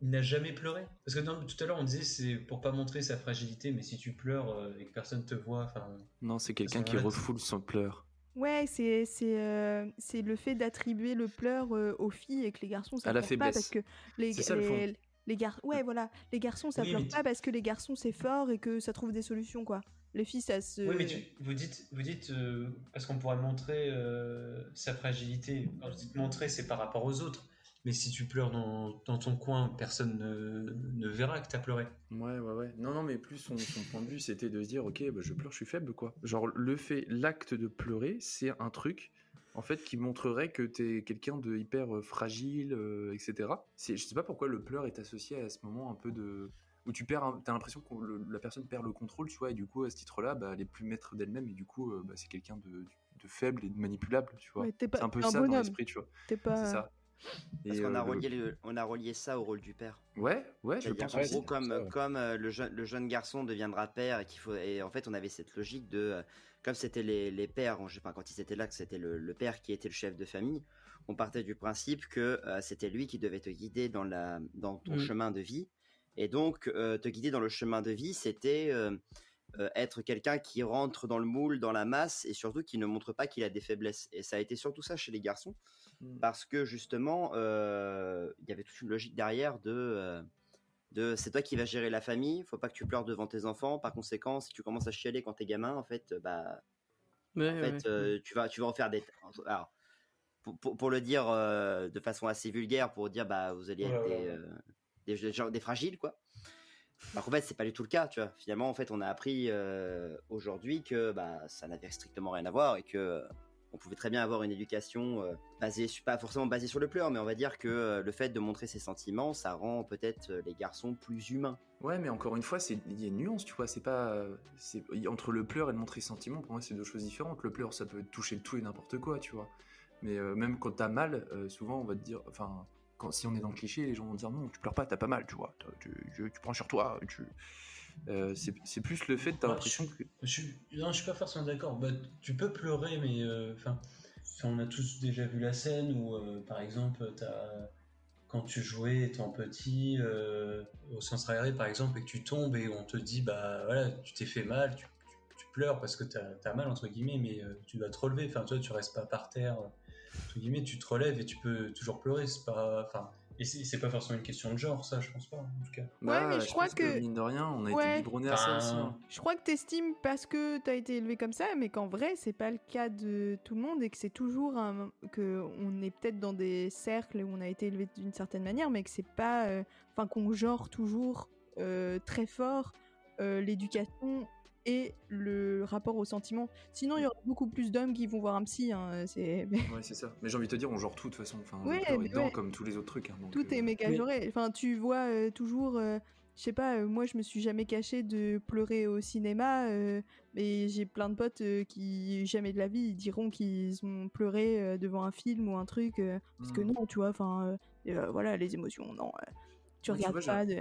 il n'a jamais pleuré. Parce que non, tout à l'heure on disait c'est pour pas montrer sa fragilité, mais si tu pleures euh, et que personne te voit, enfin, Non, c'est quelqu'un qui refoule son pleur. Ouais, c'est c'est euh, c'est le fait d'attribuer le pleur euh, aux filles et que les garçons ça À la pleure pas parce faiblesse. que les C'est ça, le fond. les, les gar- ouais voilà les garçons ça Oui, pleure pas parce que les garçons c'est fort et que ça trouve des solutions quoi. Les filles ça se Oui, mais tu- vous dites, vous dites euh, parce qu'on pourrait montrer euh, sa fragilité. Quand je dis montrer, c'est par rapport aux autres. Mais si tu pleures dans, dans ton coin, personne ne, ne verra que tu as pleuré. Ouais, ouais, ouais. Non, non, mais plus son, son point de vue, c'était de se dire, ok, bah, je pleure, je suis faible, quoi. Genre, le fait, l'acte de pleurer, c'est un truc, en fait, qui montrerait que t'es quelqu'un de hyper euh, fragile, euh, etc. C'est, je sais pas pourquoi le pleur est associé à ce moment un peu de où tu perds, un- t'as l'impression que le- la personne perd le contrôle, tu vois, et du coup, à ce titre-là, bah, elle est plus maître d'elle-même, et du coup, euh, bah, c'est quelqu'un de, de faible et de manipulable, tu vois. Ouais, t'es pas c'est un peu un ça dans l'esprit, tu vois. T'es pas C'est ça. Parce Et, qu'on a, euh, relié le- on a relié ça au rôle du père. Ouais, ouais, je pense aussi. gros, comme, ça, ouais. comme euh, le, jeune, le jeune garçon deviendra père et qu'il faut et en fait on avait cette logique de euh, comme c'était les, les pères, je sais pas quand ils étaient là que c'était le, le père qui était le chef de famille, on partait du principe que euh, c'était lui qui devait te guider dans la dans ton Mm. chemin de vie et donc euh, te guider dans le chemin de vie c'était euh, euh, être quelqu'un qui rentre dans le moule, dans la masse et surtout qui ne montre pas qu'il a des faiblesses et ça a été surtout ça chez les garçons Mm. parce que justement, il y avait toute une logique derrière de, de c'est toi qui vas gérer la famille, faut pas que tu pleures devant tes enfants. Par conséquent, si tu commences à chialer quand t'es gamin, en fait, bah, Ouais, En ouais, fait, ouais. tu vas, tu vas en faire des. Alors, pour, pour- pour le dire euh, de façon assez vulgaire, pour dire bah vous allez être des, euh, des, des fragiles, quoi. Qu'en fait, c'est pas du tout le cas, tu vois. Finalement, en fait, on a appris euh, aujourd'hui que bah ça n'avait strictement rien à voir et que euh, on pouvait très bien avoir une éducation euh, basée, pas forcément basée sur le pleur, mais on va dire que le fait de montrer ses sentiments, ça rend peut-être les garçons plus humains. Ouais, mais encore une fois, il y a une nuance, tu vois. C'est pas, entre le pleur et le montrer sentiment. Pour moi, c'est deux choses différentes. Le pleur, ça peut toucher tout et n'importe quoi, tu vois. Mais même quand t'as mal, souvent on va te dire, enfin, quand si on est dans le cliché, les gens vont dire non, tu pleures pas, t'as pas mal, tu vois. Tu, tu- tu prends sur toi, tu. Euh, c'est plus le fait, t'as Ouais, l'impression que. Je non, je suis pas forcément d'accord. Bah, tu peux pleurer, mais euh, enfin, on a tous déjà vu la scène où, euh, par exemple, t'as- quand tu jouais étant petit au sens aéré, par exemple, et que tu tombes et on te dit, bah voilà, tu t'es fait mal, tu, pleures parce que t'as as mal entre guillemets, mais tu dois te relever. Enfin, toi, tu restes pas par terre entre guillemets, tu te relèves et tu peux toujours pleurer. C'est pas, enfin, et c'est c'est pas forcément une question de genre, ça, je pense pas, en tout cas. Ouais, mais je crois pense que- mine de rien, on a Ouais. été biberonné à ça aussi. Hein. Je crois que t'estimes parce que t'as été élevé comme ça, mais qu'en vrai, c'est pas le cas de tout le monde et que c'est toujours un... que on est peut-être dans des cercles où on a été élevé d'une certaine manière, mais que c'est pas, euh, enfin, qu'on genre toujours euh, très fort euh, l'éducation et le rapport au sentiment. Sinon, il y aurait beaucoup plus d'hommes qui vont voir un psy. hein, c'est Ouais, c'est ça. Mais j'ai envie de te dire, on genre tout de toute façon. Enfin, Ouais, dedans ouais. comme tous les autres trucs. hein, donc, tout euh, est méga mais- genré. Enfin, tu vois euh, toujours. euh, je sais pas, euh, moi je me suis jamais caché de pleurer au cinéma, euh, mais j'ai plein de potes euh, qui jamais de la vie ils diront qu'ils ont pleuré euh, devant un film ou un truc, euh, parce que Hmm. non, tu vois, enfin, euh, euh, voilà, les émotions, non, euh, tu tu regardes vois, pas de...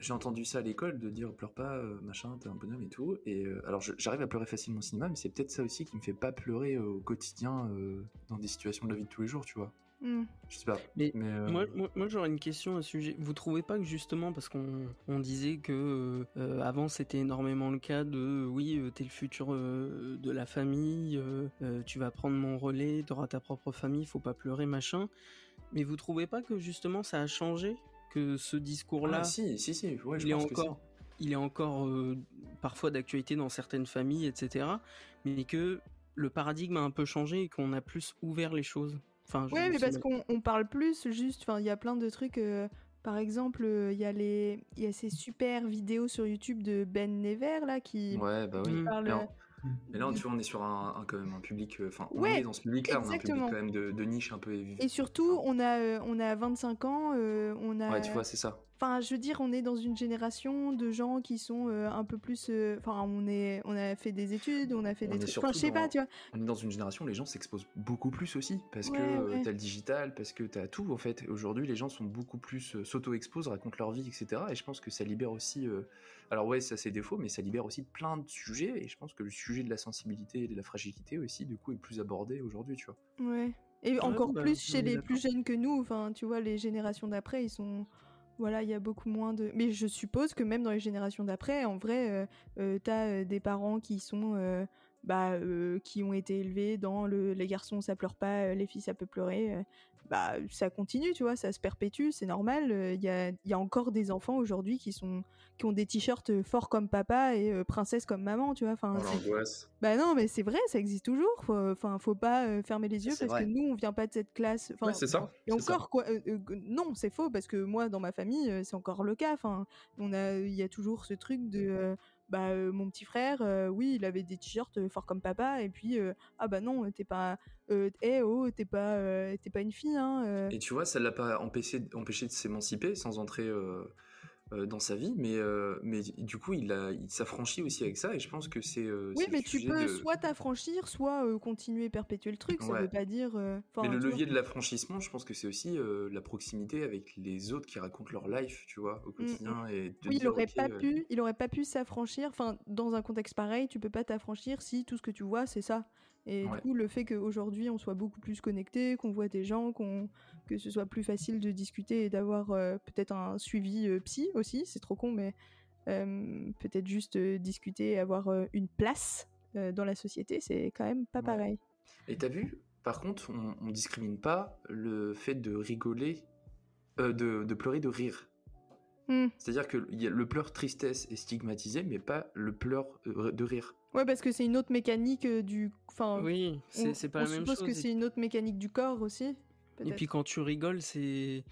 J'ai entendu ça à l'école de dire pleure pas, euh, machin, t'es un bonhomme et tout. Et euh, alors j'arrive à pleurer facilement au cinéma, mais c'est peut-être ça aussi qui me fait pas pleurer euh, au quotidien euh, dans des situations de la vie de tous les jours, tu vois. Hmm. Je sais pas. Mais euh, Moi, moi, moi, j'aurais une question à ce sujet. Vous trouvez pas que justement, parce qu'on on disait que euh, avant c'était énormément le cas de oui, euh, t'es le futur euh, de la famille, euh, euh, tu vas prendre mon relais, t'auras ta propre famille, faut pas pleurer, machin. Mais vous trouvez pas que justement ça a changé Que ce discours-là, ah, si, si, si, ouais, je il, est que encore, il est encore euh, parfois d'actualité dans certaines familles, etc. Mais que le paradigme a un peu changé et qu'on a plus ouvert les choses. Enfin, je- Ouais, mais parce qu'on on parle plus, juste, enfin, il y a plein de trucs. euh, par exemple, euh, il y a les, il y a ces super vidéos sur YouTube de Ben Never là qui Ouais, bah oui. Mm. parlent. Mais, là, tu vois, on est sur un, un- quand même un public. euh, Enfin, on Ouais, est dans ce public-là, on a un public quand même de, de niche un peu. Et surtout, on a, euh, on a 25 ans, euh, on a. Ouais, tu vois, c'est ça. Enfin, je veux dire, on est dans une génération de gens qui sont euh, un peu plus. euh, Enfin, on est, on a fait des études, on a fait On des trucs. Enfin, je sais pas, tu vois. On est dans une génération où les gens s'exposent beaucoup plus aussi, parce que Ouais, euh, ouais. t'as le digital, parce que t'as tout en fait. Aujourd'hui, les gens sont beaucoup plus euh, s'auto-exposent, racontent leur vie, etc. Et je pense que ça libère aussi. euh, Alors ouais, ça c'est défaut, mais ça libère aussi plein de sujets. Et je pense que le sujet de la sensibilité et de la fragilité aussi, du coup, est plus abordé aujourd'hui, tu vois. Ouais. Et encore bah, plus chez les plus jeunes que nous. Enfin, tu vois, les générations d'après, ils sont. Voilà, il y a beaucoup moins de. Mais je suppose que même dans les générations d'après, en vrai, euh, euh, t'as euh, des parents qui sont. Bah, euh, qui ont été élevés dans le les garçons ça pleure pas, euh, les filles ça peut pleurer. euh, bah, ça continue, tu vois, ça se perpétue, c'est normal. euh, Il y, a, il y a encore des enfants aujourd'hui qui sont qui ont des t-shirts forts comme papa et princesse comme maman, tu vois. Enfin, Oh, bah non, mais c'est vrai, ça existe toujours. Faut- Enfin, faut pas euh, fermer les yeux parce vrai. que nous, on vient pas de cette classe. Enfin, Ouais, c'est ça. et ça. encore quoi Non, c'est faux parce que moi, dans ma famille, c'est encore le cas. Enfin, on a, il y a toujours ce truc de. Bah, mon petit frère, oui, il avait des t-shirts forts comme papa, et puis ah bah non, t'es pas, eh oh, t'es pas, t'es pas une fille, hein. Et tu vois, ça l'a pas empêché, empêché de s'émanciper sans entrer dans sa vie, mais, euh, mais du coup, il, a- il s'affranchit aussi avec ça, et je pense que c'est. euh, Oui, mais tu peux de- soit t'affranchir, soit euh, continuer perpétuer le truc. Ça Ouais. veut pas dire. euh, Mais le levier de l'affranchissement, je pense que c'est aussi euh, la proximité avec les autres qui racontent leur life, tu vois, au quotidien. Et de Mm, Oui, il aurait pas euh, pu, il aurait pas pu s'affranchir. Enfin, dans un contexte pareil, tu peux pas t'affranchir si tout ce que tu vois c'est ça. Et Ouais. du coup, le fait qu'aujourd'hui on soit beaucoup plus connecté, qu'on voit des gens, qu'on que ce soit plus facile de discuter et d'avoir euh, peut-être un suivi euh, psy aussi, c'est trop con, mais euh, peut-être juste euh, discuter et avoir euh, une place euh, dans la société, c'est quand même pas Ouais. pareil. Et t'as vu, par contre, on, on discrimine pas le fait de rigoler, euh, de, de pleurer de rire. Hmm. C'est-à-dire que il y a- le pleur tristesse est stigmatisé, mais pas le pleur de rire. Ouais, parce que c'est une autre mécanique du. Enfin, Oui, c'est pas on la même suppose chose. que et- c'est une autre mécanique du corps aussi. Et puis quand tu rigoles, c'est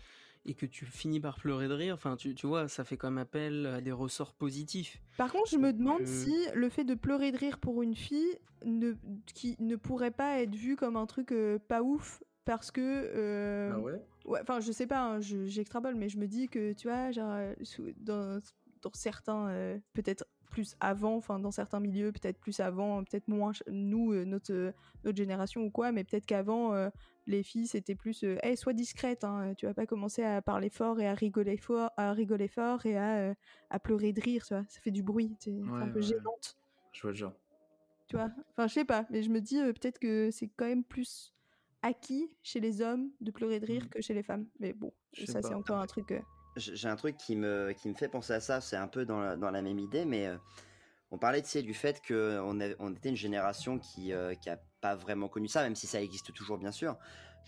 et que tu finis par pleurer de rire, enfin tu, tu vois, ça fait quand même appel à des ressorts positifs. Par contre, je me demande euh, si le fait de pleurer de rire pour une fille ne, qui ne pourrait pas être vu comme un truc euh, pas ouf parce que. euh, Ah ouais? Ouais, enfin, je sais pas, hein, je- j'extrapole, mais je me dis que, tu vois, genre, dans, dans certains, euh, peut-être plus avant, enfin, dans certains milieux, peut-être plus avant, peut-être moins, nous, euh, notre, euh, notre génération ou quoi, mais peut-être qu'avant, euh, les filles, c'était plus, euh, hey, sois discrète, hein, tu vas pas commencer à parler fort et à rigoler fort, à rigoler fort et à, euh, à pleurer de rire, tu vois, ça fait du bruit, c'est un peu ouais. gênante, Je vois le genre. tu vois? Enfin, je sais pas, mais je me dis peut-être que c'est quand même plus acquis chez les hommes de pleurer de rire Mhm. que chez les femmes, mais bon, ça, c'est encore un truc. Euh, J'ai un truc qui me, qui me fait penser à ça, c'est un peu dans la, dans la même idée, mais euh, on parlait tu sais, du fait qu'on on était une génération qui n'a qui a pas vraiment connu ça, même si ça existe toujours bien sûr.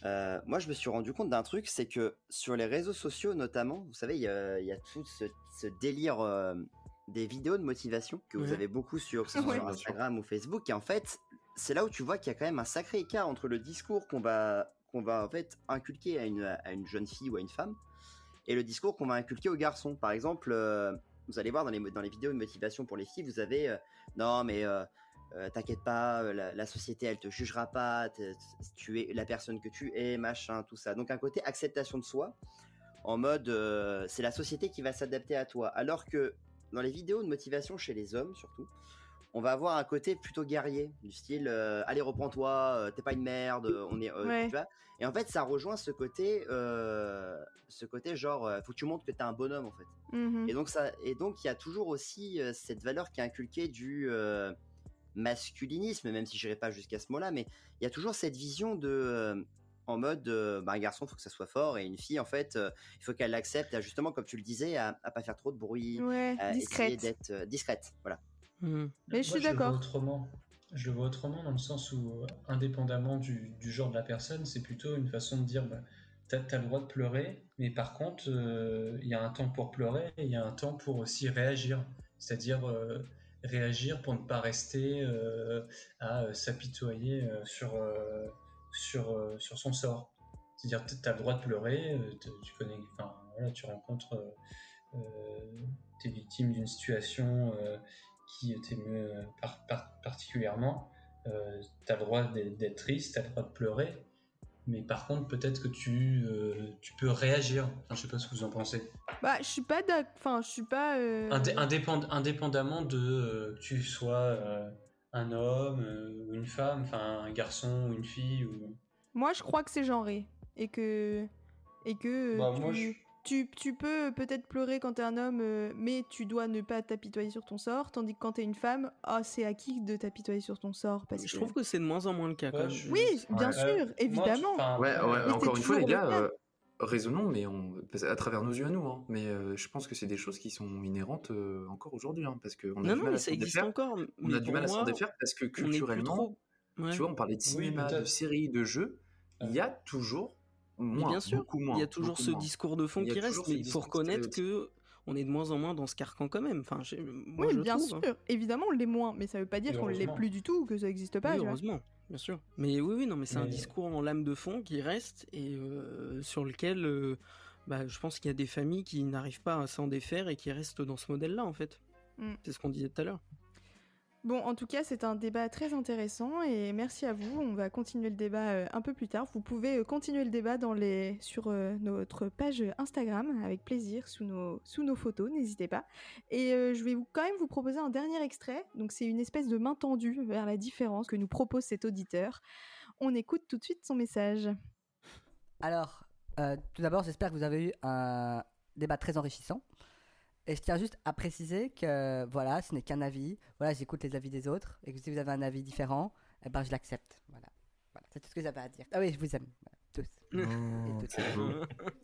Euh, moi, je me suis rendu compte d'un truc, c'est que sur les réseaux sociaux notamment, vous savez, il y a, il y a tout ce, ce délire euh, des vidéos de motivation que vous avez beaucoup Ouais. sur Instagram ou Facebook, et en fait, c'est là où tu vois qu'il y a quand même un sacré écart entre le discours qu'on va, qu'on va en fait inculquer à une, à une jeune fille ou à une femme et le discours qu'on va inculquer aux garçons. Par exemple, euh, vous allez voir dans les, dans les vidéos de motivation pour les filles, vous avez euh, non mais euh, t'inquiète pas, la, société elle te jugera pas, tu es la personne que tu es, machin, tout ça. Donc un côté acceptation de soi, en mode c'est la société qui va s'adapter à toi. Alors que dans les vidéos de motivation chez les hommes surtout, on va avoir un côté plutôt guerrier, du style euh, allez reprends-toi, euh, t'es pas une merde, euh, on est, euh, Ouais. tu vois. Et en fait ça rejoint ce côté, ce côté genre faut que tu montres que t'es un bonhomme en fait. mhm. Et donc ça, et donc il y a toujours aussi cette valeur qui est inculquée du masculinisme, même si je n'irai pas jusqu'à ce mot-là, mais il y a toujours cette vision de en mode bah, un garçon faut que ça soit fort et une fille en fait il faut qu'elle l'accepte justement comme tu le disais à, à pas faire trop de bruit Ouais, à essayer discrète. d'être euh, discrète voilà Hmm. Mais je suis le vois d'accord. autrement. Je le vois autrement dans le sens où, euh, indépendamment du, du genre de la personne, c'est plutôt une façon de dire bah, t'as as le droit de pleurer, mais par contre, euh, il y a un temps pour pleurer et il y a un temps pour aussi réagir. C'est-à-dire euh, réagir pour ne pas rester euh, à euh, s'apitoyer euh, sur, euh, sur, euh, sur son sort. C'est-à-dire tu as le droit de pleurer, tu connais, enfin, voilà, tu rencontres, t'es victime d'une situation euh, qui t'émeut par- par- particulièrement, euh, tu as le droit d'être triste, tu as le droit de pleurer, mais par contre, peut-être que tu, euh, tu peux réagir. Enfin, je sais pas ce que vous en pensez. Bah, je suis pas d'accord. Enfin, je suis pas. euh, Indé- indépend- indépendamment de euh, que tu sois euh, un homme euh, ou une femme, enfin un garçon ou une fille. Ou... Moi, je crois que c'est genré. Et que. Et que. Bah, tu... moi, je- Tu, tu peux peut-être pleurer quand t'es un homme, euh, mais tu dois ne pas t'apitoyer sur ton sort, tandis que quand t'es une femme, ah, c'est acquis de t'apitoyer sur ton sort. Parce Je que... trouve que c'est de moins en moins le cas Ouais, je- Oui, bien Ouais, sûr, euh, moi, évidemment. enfin, Ouais, encore une fois, les gars, euh, raisonnons, mais on, à travers nos yeux à nous. hein. mais euh, je pense que c'est des choses qui sont inhérentes euh, encore aujourd'hui, hein, parce qu'on a Non, du non, mal mais à ça s'en existe défaire. encore. On a du mal à s'en défaire parce que culturellement, trop- Ouais. tu vois, on parlait de cinéma, de séries, de jeux. Il y a toujours Mais moins, bien sûr, beaucoup moins. il y a toujours ce moins. discours de fond qui reste, mais il faut reconnaître que on est de moins en moins dans ce carcan quand même. Enfin, moi, oui, je bien trouve, hein. sûr. Évidemment, on l'est moins, mais ça veut pas dire qu'on l'est heureusement. plus du tout, que ça existe pas. Oui, heureusement, bien sûr. Mais oui, oui, non, mais c'est un Mais- discours en lame de fond qui reste et euh, sur lequel euh, bah, je pense qu'il y a des familles qui n'arrivent pas à s'en défaire et qui restent dans ce modèle-là, en fait. Mm. C'est ce qu'on disait tout à l'heure. Bon, en tout cas, c'est un débat très intéressant et merci à vous. On va continuer le débat euh, un peu plus tard. Vous pouvez euh, continuer le débat sur euh, notre page Instagram avec plaisir sous nos, photos, n'hésitez pas. Et je vais quand même vous proposer un dernier extrait. Donc, c'est une espèce de main tendue vers la différence que nous propose cet auditeur. On écoute tout de suite son message. Alors, tout d'abord, j'espère que vous avez eu un débat très enrichissant. Et je tiens juste à préciser que voilà, ce n'est qu'un avis. Voilà, j'écoute les avis des autres. Et que si vous avez un avis différent, eh ben, je l'accepte. Voilà. voilà. C'est tout ce que j'avais à dire. Ah oui, je vous aime. Voilà, tous. Oh, toutes. beau.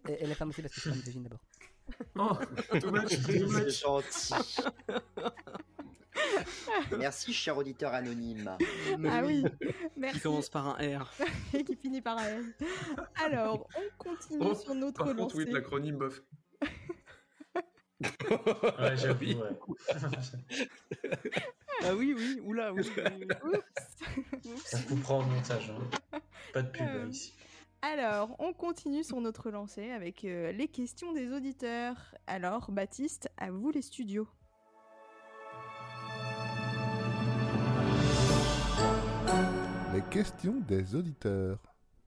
Et, et les femmes aussi, parce que je suis misogyne d'abord. Oh, too much, too C'est much. gentil. Merci, cher auditeur anonyme. Ah oui, Qui merci. commence par un R. et qui finit par un L. Alors, on continue Oh, sur notre Par contre, oui, lancée. l'acronyme bof. Ouais, j'avoue, Oui. ouais. Ah oui, oui, oula, oui. Oups. Ça coupera au montage. hein. Pas de pub Euh. ici. Alors, on continue sur notre lancée avec euh, les questions des auditeurs. Alors, Baptiste, à vous les studios. Les questions des auditeurs.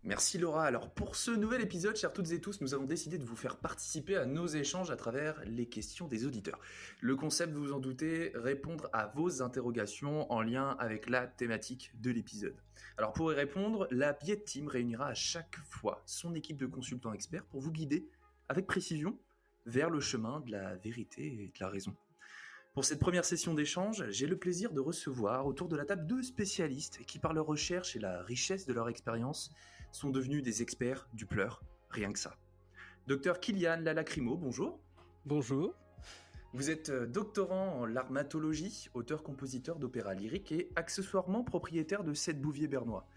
Merci Laura. Alors pour ce nouvel épisode, chers toutes et tous, nous avons décidé de vous faire participer à nos échanges à travers les questions des auditeurs. Le concept, vous vous en doutez, répondre à vos interrogations en lien avec la thématique de l'épisode. Alors pour y répondre, la Biette Team réunira à chaque fois son équipe de consultants experts pour vous guider avec précision vers le chemin de la vérité et de la raison. Pour cette première session d'échange, j'ai le plaisir de recevoir autour de la table deux spécialistes qui, par leur recherche et la richesse de leur expérience, sont devenus des experts du pleur, rien que ça. Docteur Kylian Lalacrimo, bonjour. Bonjour. Vous êtes euh, doctorant en larmatologie, auteur-compositeur d'opéra lyrique et accessoirement propriétaire de sept bouviers bernois.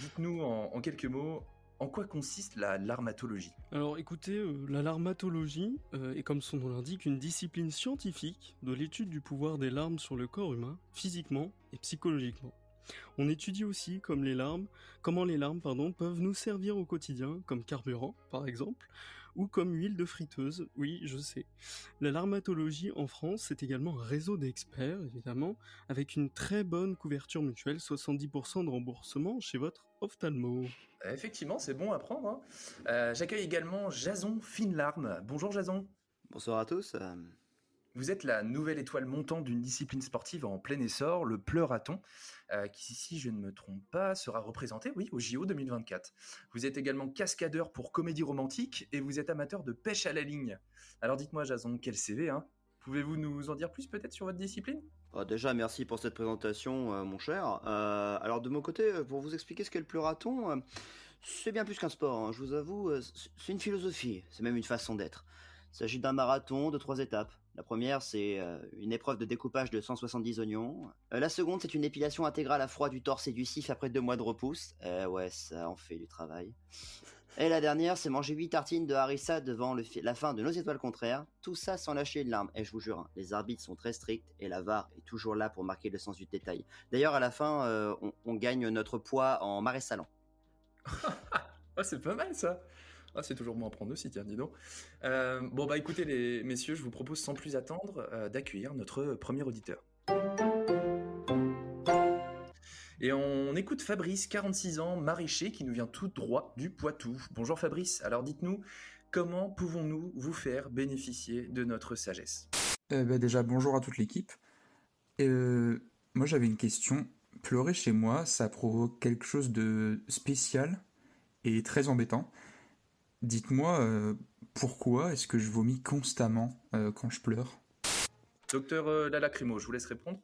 Dites-nous en, en quelques mots, en quoi consiste la larmatologie? Alors écoutez, euh, la larmatologie euh, est comme son nom l'indique une discipline scientifique de l'étude du pouvoir des larmes sur le corps humain, physiquement et psychologiquement. On étudie aussi comme les larmes, comment les larmes pardon, peuvent nous servir au quotidien, comme carburant par exemple, ou comme huile de friteuse, oui je sais. La larmatologie en France, c'est également un réseau d'experts, évidemment, avec une très bonne couverture mutuelle, 70% de remboursement chez votre ophtalmo. Euh, Effectivement, c'est bon à prendre. hein. Euh, J'accueille également Jason Finelarme. Bonjour Jason. Bonsoir à tous. Vous êtes la nouvelle étoile montante d'une discipline sportive en plein essor, le pleurathon, euh, qui, si je ne me trompe pas, sera représenté, oui, au JO 2024. Vous êtes également cascadeur pour comédie romantique et vous êtes amateur de pêche à la ligne. Alors dites-moi, Jason, quel CV, hein? Pouvez-vous nous en dire plus peut-être sur votre discipline? Bah, déjà, merci pour cette présentation, euh, mon cher. Euh, alors, de mon côté, pour vous expliquer ce qu'est le pleurathon, euh, c'est bien plus qu'un sport, hein, je vous avoue, c'est une philosophie, c'est même une façon d'être. Il s'agit d'un marathon de trois étapes. La première, c'est euh, une épreuve de découpage de 170 oignons. Euh, la seconde, c'est une épilation intégrale à froid du torse et du sif après deux mois de repousse. Eh ouais, ça en fait du travail. Et la dernière, c'est manger 8 tartines de harissa devant la fin de nos étoiles contraires. Tout ça sans lâcher une larme. Et je vous jure, hein, les arbitres sont très stricts et la VAR est toujours là pour marquer le sens du détail. D'ailleurs, à la fin, euh, on, gagne notre poids en marais salant. C'est pas mal ça ah, c'est toujours bon à prendre aussi, tiens, dis donc. Euh, bon, bah écoutez, les messieurs, je vous propose sans plus attendre euh, d'accueillir notre premier auditeur. Et on écoute Fabrice, 46 ans, maraîcher, qui nous vient tout droit du Poitou. Bonjour Fabrice, alors dites-nous, comment pouvons-nous vous faire bénéficier de notre sagesse? Euh, bah, déjà, bonjour à toute l'équipe. Euh, moi, j'avais une question. Pleurer chez moi, ça provoque quelque chose de spécial et très embêtant. Dites-moi, euh, pourquoi est-ce que je vomis constamment euh, quand je pleure? Docteur euh, Lalacrimo, je vous laisse répondre.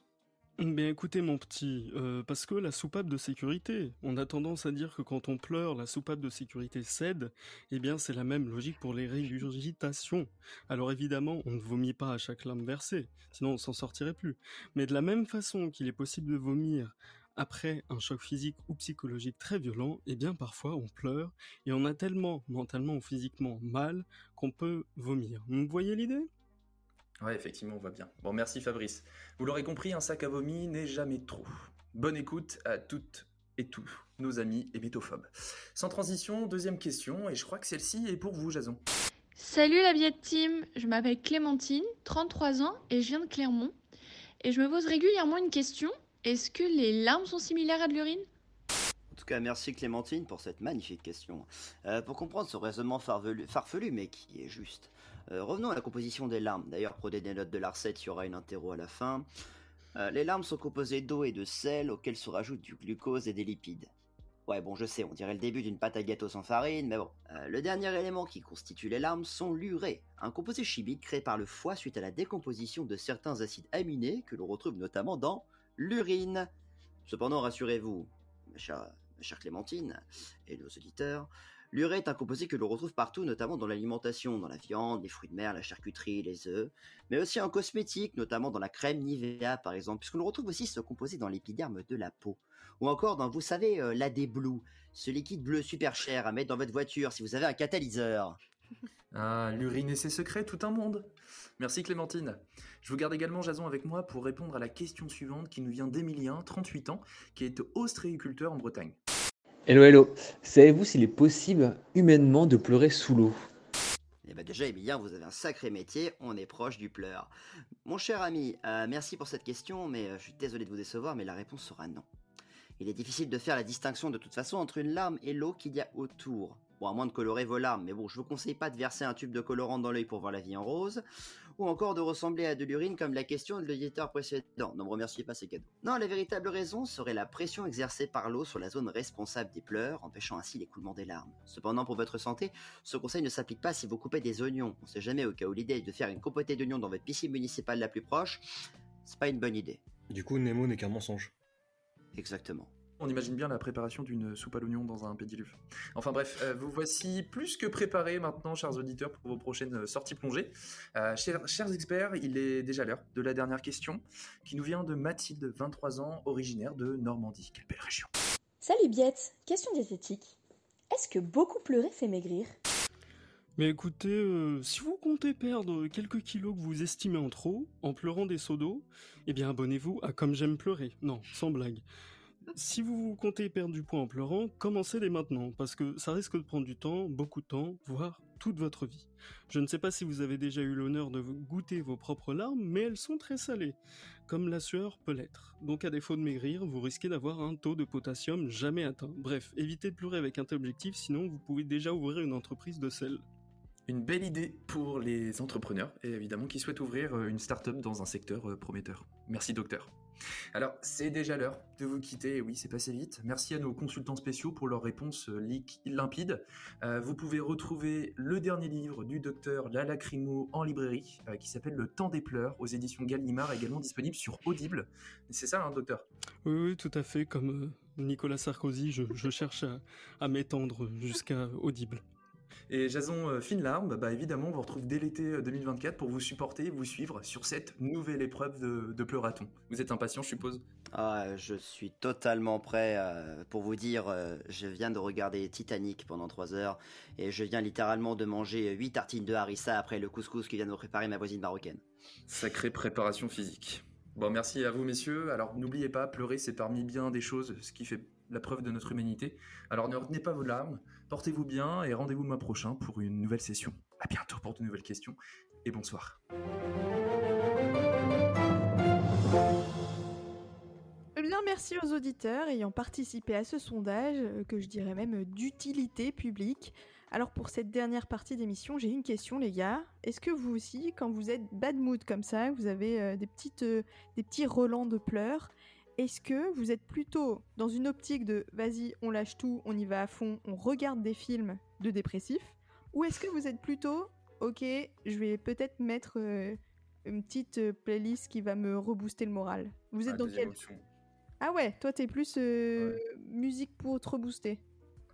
Bien écoutez mon petit, euh, parce que la soupape de sécurité, on a tendance à dire que quand on pleure, la soupape de sécurité cède, eh bien c'est la même logique pour les régurgitations. Alors évidemment, on ne vomit pas à chaque larme versée, sinon on s'en sortirait plus. Mais de la même façon qu'il est possible de vomir après un choc physique ou psychologique très violent, eh bien parfois on pleure et on a tellement mentalement ou physiquement mal qu'on peut vomir. Vous voyez l'idée? Ouais, effectivement, on voit bien. Bon, merci Fabrice. Vous l'aurez compris, un sac à vomi n'est jamais trop. Bonne écoute à toutes et tous nos amis hémétophobes. Sans transition, deuxième question, et je crois que celle-ci est pour vous, Jason. Salut la Biette Team, je m'appelle Clémentine, 33 ans et je viens de Clermont. Et je me pose régulièrement une question, est-ce que les larmes sont similaires à de l'urine? En tout cas, merci Clémentine pour cette magnifique question. Euh, pour comprendre ce raisonnement farfelu, mais qui est juste. Euh, revenons à la composition des larmes. D'ailleurs, prenez des notes de la recette, il y aura une interro à la fin. Euh, les larmes sont composées d'eau et de sel, auxquels se rajoutent du glucose et des lipides. Ouais, bon, je sais, on dirait le début d'une pâte à gâteau sans farine, mais bon. Le dernier élément qui constitue les larmes sont l'urée, un composé chimique créé par le foie suite à la décomposition de certains acides aminés que l'on retrouve notamment dans l'urine. Cependant, rassurez-vous, ma chère, Clémentine et nos auditeurs, l'urée est un composé que l'on retrouve partout, notamment dans l'alimentation, dans la viande, les fruits de mer, la charcuterie, les œufs, mais aussi en cosmétique, notamment dans la crème Nivea par exemple, puisqu'on retrouve aussi ce composé dans l'épiderme de la peau, ou encore dans, vous savez, euh, l'AD Blue, ce liquide bleu super cher à mettre dans votre voiture si vous avez un catalyseur. Ah, l'urine et ses secrets, tout un monde. Merci Clémentine. Je vous garde également Jason avec moi pour répondre à la question suivante qui nous vient d'Emilien, 38 ans, qui est ostréiculteur en Bretagne. Hello, hello. Savez-vous s'il est possible humainement de pleurer sous l'eau? Eh ben déjà, Emilien, vous avez un sacré métier, on est proche du pleur. Mon cher ami, euh, merci pour cette question, mais euh, je suis désolé de vous décevoir, mais la réponse sera non. Il est difficile de faire la distinction de toute façon entre une larme et l'eau qu'il y a autour. Bon, à moins de colorer vos larmes, mais bon, je vous conseille pas de verser un tube de colorant dans l'œil pour voir la vie en rose, ou encore de ressembler à de l'urine comme la question de l'éditeur précédent. Non, me remerciez pas, c'est cadeau. Non, la véritable raison serait la pression exercée par l'eau sur la zone responsable des pleurs, empêchant ainsi l'écoulement des larmes. Cependant, pour votre santé, ce conseil ne s'applique pas si vous coupez des oignons. On sait jamais au cas où l'idée est de faire une compotée d'oignons dans votre piscine municipale la plus proche, c'est pas une bonne idée. Du coup, Nemo n'est qu'un mensonge. Exactement. On imagine bien la préparation d'une soupe à l'oignon dans un pédiluve. Enfin bref, euh, vous voici plus que préparés maintenant, chers auditeurs, pour vos prochaines sorties plongées. Euh, chers, chers experts, il est déjà l'heure de la dernière question, qui nous vient de Mathilde, 23 ans, originaire de Normandie. Quelle belle région. Salut Biette, question diététique. Est-ce que beaucoup pleurer fait maigrir? Mais écoutez, euh, si vous comptez perdre quelques kilos que vous estimez en trop, en pleurant des seaux d'eau, eh bien abonnez-vous à Comme j'aime pleurer. Non, sans blague. Si vous comptez perdre du poids en pleurant, commencez dès maintenant, parce que ça risque de prendre du temps, beaucoup de temps, voire toute votre vie. Je ne sais pas si vous avez déjà eu l'honneur de goûter vos propres larmes, mais elles sont très salées, comme la sueur peut l'être. Donc à défaut de maigrir, vous risquez d'avoir un taux de potassium jamais atteint. Bref, évitez de pleurer avec un tel objectif, sinon vous pouvez déjà ouvrir une entreprise de sel. Une belle idée pour les entrepreneurs, et évidemment qui souhaitent ouvrir euh, une start-up dans un secteur euh, prometteur. Merci docteur. Alors, c'est déjà l'heure de vous quitter, oui, c'est passé vite. Merci à nos consultants spéciaux pour leurs réponses euh, limpides. Euh, vous pouvez retrouver le dernier livre du docteur La Lacrymo en librairie, euh, qui s'appelle Le Temps des pleurs, aux éditions Gallimard, également disponible sur Audible. C'est ça, hein, docteur? Oui, oui, tout à fait, comme Nicolas Sarkozy, je, cherche à m'étendre jusqu'à Audible. Et Jason euh, Fine Larme, bah évidemment, on vous retrouve dès l'été euh, 2024 pour vous supporter et vous suivre sur cette nouvelle épreuve de, de pleurathon. Vous êtes impatient, je suppose? Ah, je suis totalement prêt euh, pour vous dire, euh, je viens de regarder Titanic pendant 3 heures et je viens littéralement de manger 8 tartines de harissa après le couscous que vient de préparer ma voisine marocaine. Sacrée préparation physique. Bon, merci à vous, messieurs. Alors, n'oubliez pas, pleurer, c'est parmi bien des choses, ce qui fait la preuve de notre humanité. Alors, ne retenez pas vos larmes, portez-vous bien et rendez-vous le mois prochain pour une nouvelle session. À bientôt pour de nouvelles questions et bonsoir. Eh bien, merci aux auditeurs ayant participé à ce sondage, euh, que je dirais même d'utilité publique. Alors pour cette dernière partie d'émission, j'ai une question les gars. Est-ce que vous aussi, quand vous êtes bad mood comme ça, vous avez euh, des, petites, euh, des petits relents de pleurs, est-ce que vous êtes plutôt dans une optique de vas-y, on lâche tout, on y va à fond, on regarde des films de dépressifs Ou est-ce que vous êtes plutôt ok, je vais peut-être mettre euh, une petite euh, playlist qui va me rebooster le moral Vous êtes dans quel... Ah ouais, toi t'es plus euh, musique pour te rebooster.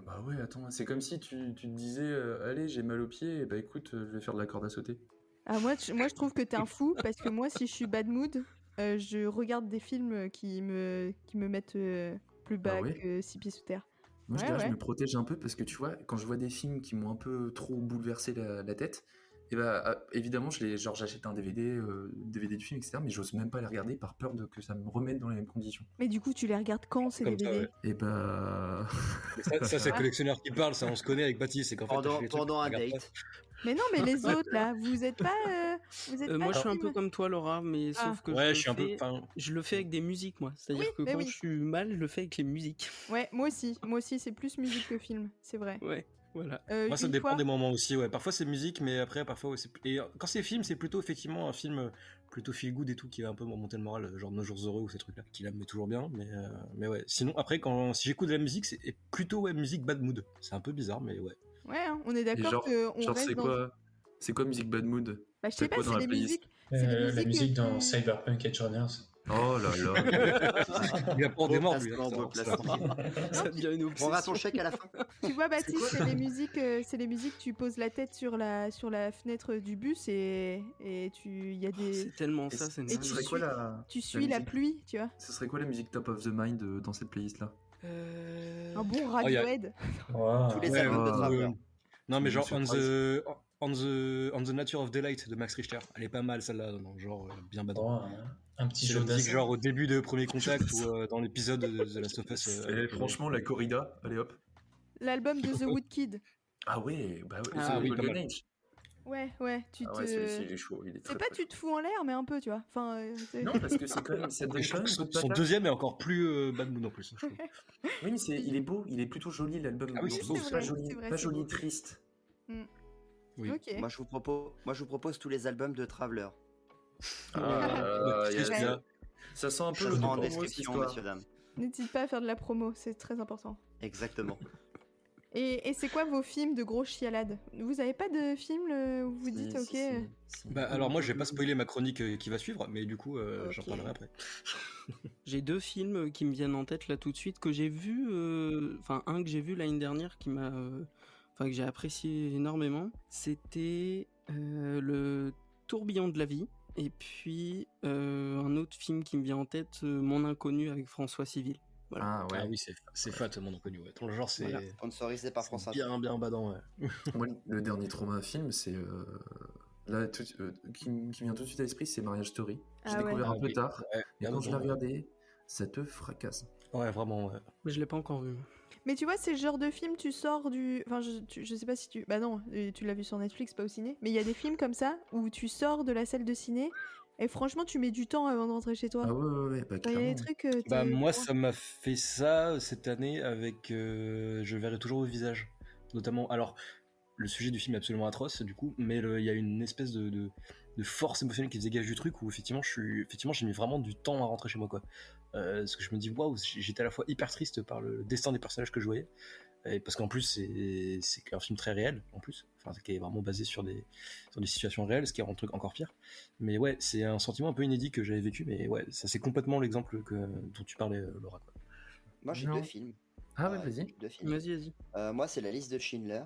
Bah ouais, attends, c'est comme si tu, tu te disais euh, Allez, j'ai mal aux pieds, et bah écoute, je vais faire de la corde à sauter. Ah moi, moi je trouve que t'es un fou parce que moi si je suis bad mood, euh, je regarde des films qui me, qui me mettent euh, plus bas Ah ouais que six pieds sous terre. Moi, je Ouais, dirais, ouais. je me protège un peu parce que tu vois, quand je vois des films qui m'ont un peu trop bouleversé la, la tête, et bah euh, évidemment, je les, genre j'achète un DVD, euh, DVD du film, etc. Mais j'ose même pas les regarder par peur de que ça me remette dans les mêmes conditions. Mais du coup, tu les regardes quand ces Comme ça, DVD ouais. Et bah. Ça, ça, c'est le collectionneur qui parle, ça on se connaît avec Baptiste, c'est qu'en fait, Pendant- pendant un date. Mais non, mais les autres là, vous êtes pas. euh, vous êtes Euh, pas moi, je suis un peu comme toi, Laura, mais Ah. sauf que Ouais, je, je suis un le peu- fais- enfin- je le fais avec des musiques, moi. C'est-à-dire Oui, que quand oui. je suis mal, je le fais avec les musiques. Ouais, moi aussi. Moi aussi, c'est plus musique que film, c'est vrai. Ouais, voilà. Euh, Moi, ça dépend fois- des moments aussi, ouais. Parfois c'est musique, mais après, parfois, ouais, et quand c'est film, c'est plutôt effectivement un film plutôt feel good et tout qui va un peu me remonter le moral, genre Nos jours heureux ou ces trucs-là, qui là me met toujours bien, mais, euh, mais ouais. Sinon, après, quand si j'écoute de la musique, c'est plutôt ouais, musique bad mood. C'est un peu bizarre, mais ouais. Ouais, hein, on est d'accord genre, que on genre reste c'est dans. quoi C'est quoi musique bad mood? Bah, je sais C'est pas, quoi dans c'est la les playlist? musiques. c'est les Euh, la musique dans que- Cyberpunk Edge Runners. Oh là là Il lui. hein, ça- devient une On aura obsession. chèque à la fin. Tu vois, Baptiste, c'est les musiques, euh, c'est les musiques. Tu poses la tête sur la sur la fenêtre du bus et et tu il y a des. C'est tellement Et ça, c'est et tu serait dingue. quoi la. Tu suis la pluie, tu vois. Ce serait quoi la musique top of the mind euh, dans cette playlist là Euh, Un bon Oh, a- Radiohead. Wow. Tous les Ouais, albums de. Non, mais genre on the, on, the, on the Nature of Delight de Max Richter. Elle est pas mal celle-là, genre euh, bien badant. Oh, un petit jeu la musique d'assaut. genre au début de Premier Contact ou euh, dans l'épisode de The Last of Us. euh, franchement, la corrida, allez hop. L'album de The Woodkid. Ah ouais, bah ouais, Ah The oui, pas Golden mal. Age. Ouais, ouais, tu Ah te. ouais, chaud, il est C'est pas tu te fous en l'air, mais un peu, tu vois. Enfin, euh, c'est- Non, parce que c'est quand même, ça je quand son patate. deuxième est encore plus euh, bad mood en plus. je trouve. Oui, mais c'est, il est beau, il est plutôt joli l'album. Ah oui, c'est beau, pas c'est vrai, joli, c'est vrai, pas c'est joli beau. triste. Hmm. Oui. Ok. Moi, je vous propose, moi, je vous propose tous les albums de Traveler. Ah, a Ça sent un peu Je le en description, messieurs dames. N'hésite pas à faire de la promo, c'est très important. Exactement. Et, et c'est quoi vos films de gros chialades? Vous avez pas de film euh, où vous Si, dites, si, ok. si, euh, si. Bah, alors moi je vais pas spoiler ma chronique euh, qui va suivre, mais du coup euh, j'en parlerai après. J'ai deux films qui me viennent en tête là tout de suite que j'ai vu, euh, enfin un que j'ai vu l'année dernière qui m'a, euh, enfin que j'ai apprécié énormément. C'était euh, le Tourbillon de la vie et puis euh, un autre film qui me vient en tête, euh, Mon inconnu avec François Civil. Voilà. Ah ouais. Ah oui c'est c'est fat mon inconnu. Ouais. Dans le genre c'est Voilà. Sponsorisé par France Inter. bien bien badant. Ouais. Moi, le dernier trauma film, c'est. euh, Là, tout- euh, qui, qui me vient tout de suite à l'esprit, c'est Mariage Story. J'ai Ah ouais. découvert Ah un peu oui. tard. Ouais, Et quand je l'ai regardé, ça te fracasse. Ouais vraiment. Ouais. Mais je l'ai pas encore vu. Mais tu vois, c'est le genre de film, tu sors du. Enfin, je, tu- je sais pas si tu. Bah non, tu l'as vu sur Netflix, pas au ciné. Mais il y a des films comme ça où tu sors de la salle de ciné et franchement, tu mets du temps avant de rentrer chez toi. Ah ouais, ouais, ouais, bah Il y a des trucs. euh, Bah moi ça m'a fait ça cette année avec euh, Je verrai toujours au visage. Notamment alors le sujet du film est absolument atroce du coup, mais il y a une espèce de, de, de force émotionnelle qui se dégage du truc où effectivement je suis effectivement j'ai mis vraiment du temps à rentrer chez moi quoi. Euh, parce que je me dis waouh j'étais à la fois hyper triste par le destin des personnages que je voyais et parce qu'en plus c'est un film très réel en plus enfin qui est vraiment basé sur des sur des situations réelles ce qui rend le truc encore pire mais ouais c'est un sentiment un peu inédit que j'avais vécu mais ouais ça c'est complètement l'exemple que dont tu parlais euh, Laura quoi. Moi, j'ai deux films. Ah ouais, Euh, vas-y. Vas-y, vas-y. Euh, moi, c'est la liste de Schindler.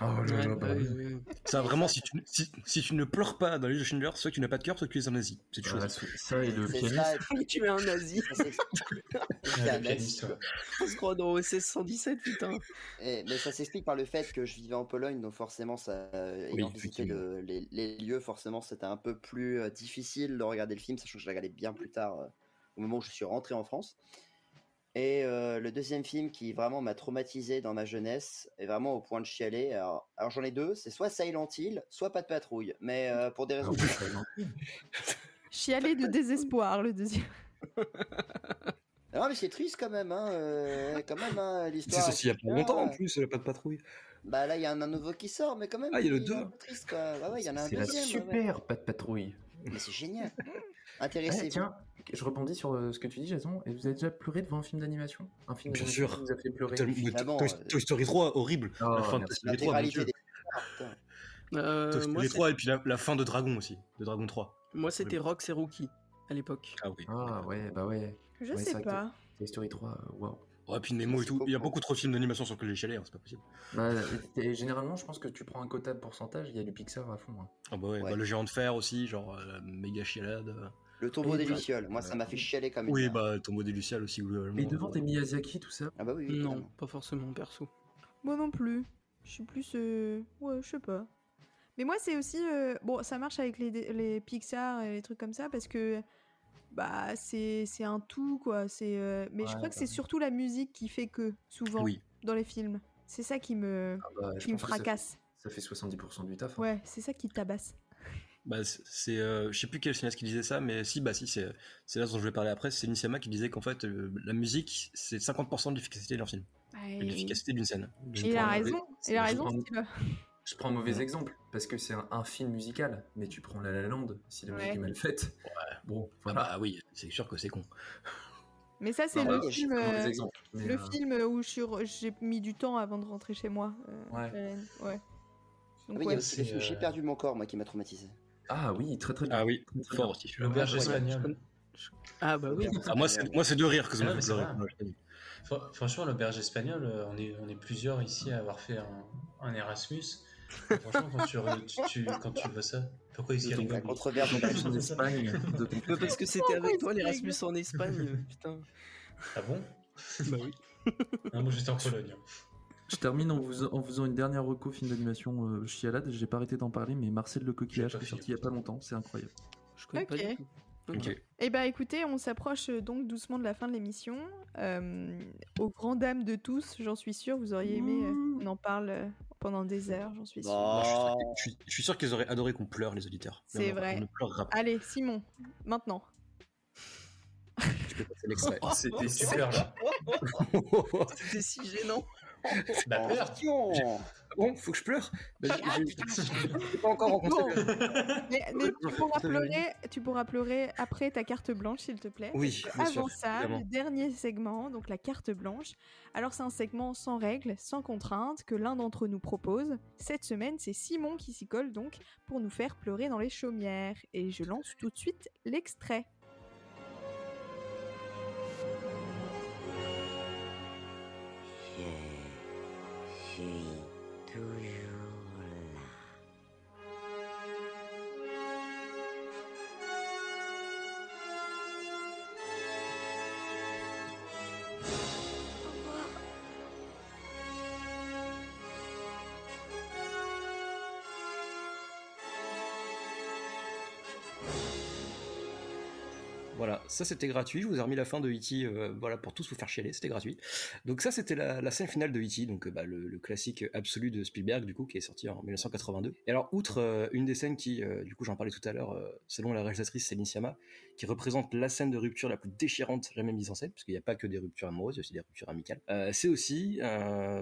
Oh là là, bah oui. ça vraiment si tu, si, si tu ne pleures pas dans les de Schindler soit que tu n'as pas de cœur soit que tu es un nazi c'est une Voilà, chose ça et le pianiste. tu es un nazi. ça, c'est- Ah, un nazi. On se croit dans OSS 117, putain. Et- mais ça s'explique par le fait que je vivais en Pologne, donc forcément, ça, euh, Oui, ayant visité effectivement. le- les, les lieux, forcément, c'était un peu plus euh, difficile de regarder le film, sachant que je l'ai regardé bien plus tard, euh, au moment où je suis rentré en France. Et euh, le deuxième film qui vraiment m'a traumatisé dans ma jeunesse, et vraiment au point de chialer, alors, alors j'en ai deux, c'est soit Silent Hill, soit Pas de patrouille, mais euh, pour des raisons... Chialer de désespoir, le deuxième. Non mais c'est triste quand même, hein, euh, quand même, hein, c'est l'histoire... sorti il y a pas longtemps en plus pas de patrouille Bah là, il y en a un nouveau qui sort, mais quand même. Ah, il y a le deux. triste, quoi. Ouais, ouais, il y en a un C'est deuxième. ouais. super pas de patrouille. Mais c'est génial. Eh, Intéressez-vous. tiens, je rebondis sur euh, ce que tu dis, Jason. Et vous avez déjà pleuré devant un film d'animation? Un film Bien sûr. qui vous a fait pleurer Toy, Évidemment, Toy- euh, Toy Story 3 horrible Oh, la fin de Toy. Story 3 bien L'intégralité sûr. des. Ah, putain. Euh, Toy moi, Story c'est- 3 et puis la, la fin de Dragon aussi de Dragon 3 moi, c'était Rox et Rookie à l'époque. ah oui Ah ouais, bah ouais. Je Ouais, sais que pas. Toy Story 3, euh, waouh. Ouais, puis Nemo et tout. Il y a beaucoup. trop de films d'animation sur lesquels j'ai chialé, hein, c'est pas possible. Bah, et- et généralement, je pense que tu prends un quota de pourcentage, il y a du Pixar à fond. hein. Ah bah ouais, Ouais. bah, le géant de fer aussi, genre euh, la méga chialade. Euh. Le tombeau Et des bah- Lucioles. Moi, ça m'a fait chialer comme. Oui, bah ton modèle Lucial aussi. globalement. Et devant des Miyazaki, tout ça. Ah bah oui, oui, Non, totalement. pas forcément perso. Moi non plus. Je suis plus. euh, Ouais, je sais pas. Mais moi, c'est aussi. euh, Bon, ça marche avec les, les Pixar et les trucs comme ça parce que. Bah, c'est c'est un tout, quoi. C'est. euh, Mais je crois que bah c'est surtout la musique qui fait que, souvent, Oui. dans les films. C'est ça qui me, Ah bah, qui me que ça- fracasse. Ça fait 70% du taf. hein. Ouais, c'est ça qui tabasse. Bah, c'est- euh, je sais plus quel cinéaste qui disait ça, mais si, bah si, c'est c'est là dont je vais parler après. C'est Nishiyama qui disait qu'en fait, euh, la musique, c'est 50% de l'efficacité d'un film, Ouais, de l'efficacité d'une scène. Je Il a raison. mauvais- Il a je raison, prends-. Je prends un mauvais exemple, parce que c'est un, un film musical, mais tu prends La La Land, si la musique Ouais. est mal faite. Bon, Ah voilà. bah oui, c'est sûr que c'est con. Mais ça, c'est Non, le voilà, je film. euh, Le euh, film où je suis re- j'ai mis du temps avant de rentrer chez moi. euh, Ouais. Ouais. Ah Donc, oui, ouais. le J'ai perdu mon corps, moi, qui m'a traumatisé. Ah oui, très très bien. Ah oui, Très, très fort aussi. L'auberge espagnole. Ah bah oui. Ah, moi, c'est moi, c'est de rire que ça Ah, m'a mais fait pleurer. Franchement, l'auberge espagnole, euh, on est, on est plusieurs ici à avoir fait un, un Erasmus. Franchement, quand tu, tu, tu- quand tu vois ça, pourquoi est-ce qu'il La rigole lui controverse la En Espagne, de parce que c'était avec toi l'Erasmus en Espagne, putain. Ah bon? Bah oui. Ah, Moi j'étais en Pologne. Je termine en, vous, en faisant une dernière reco film d'animation euh, chialade. J'ai pas arrêté d'en parler, mais Marcel le coquillage qui est sorti il y a pas longtemps, c'est incroyable. Je connais pas Ok. du tout. Ok. Eh bah écoutez, on s'approche euh, donc doucement de la fin de l'émission. Euh, aux grandes dames de tous, j'en suis sûre, vous auriez aimé euh, qu'on en parle euh, pendant des heures, j'en suis je suis sûr- je suis- je sûr qu'ils auraient adoré qu'on pleure, les auditeurs. C'est on- vrai. On ne pleurera pas. Allez, Simon, maintenant. Tu peux passer l'extrait. C'était Tu super. là. C'était si gênant. Bah, pleure. Bon, faut que je pleure. Bah, j'ai- j'ai j'ai pas encore rencontré. Bon. Mais, mais tu, pourras Ça pleurer, tu pourras pleurer après ta carte blanche, s'il te plaît. Oui, bien sûr, Avant ça, évidemment. le dernier segment, donc la carte blanche. Alors c'est un segment sans règles, sans contraintes, que l'un d'entre nous propose. Cette semaine, c'est Simon qui s'y colle donc pour nous faire pleurer dans les chaumières. Et je lance tout de suite l'extrait. Ça c'était gratuit. Je vous ai remis la fin de E.T. euh, voilà, pour tous vous faire chialer, c'était gratuit. Donc ça c'était la, scène finale de E.T., donc euh, bah, le, classique absolu de Spielberg du coup qui est sorti en 1982. Et alors outre euh, une des scènes qui, du coup j'en parlais tout à l'heure, selon la réalisatrice Céline Sciamma, qui représente la scène de rupture la plus déchirante jamais mise en scène, parce qu'il n'y a pas que des ruptures amoureuses, il y a aussi des ruptures amicales. C'est aussi,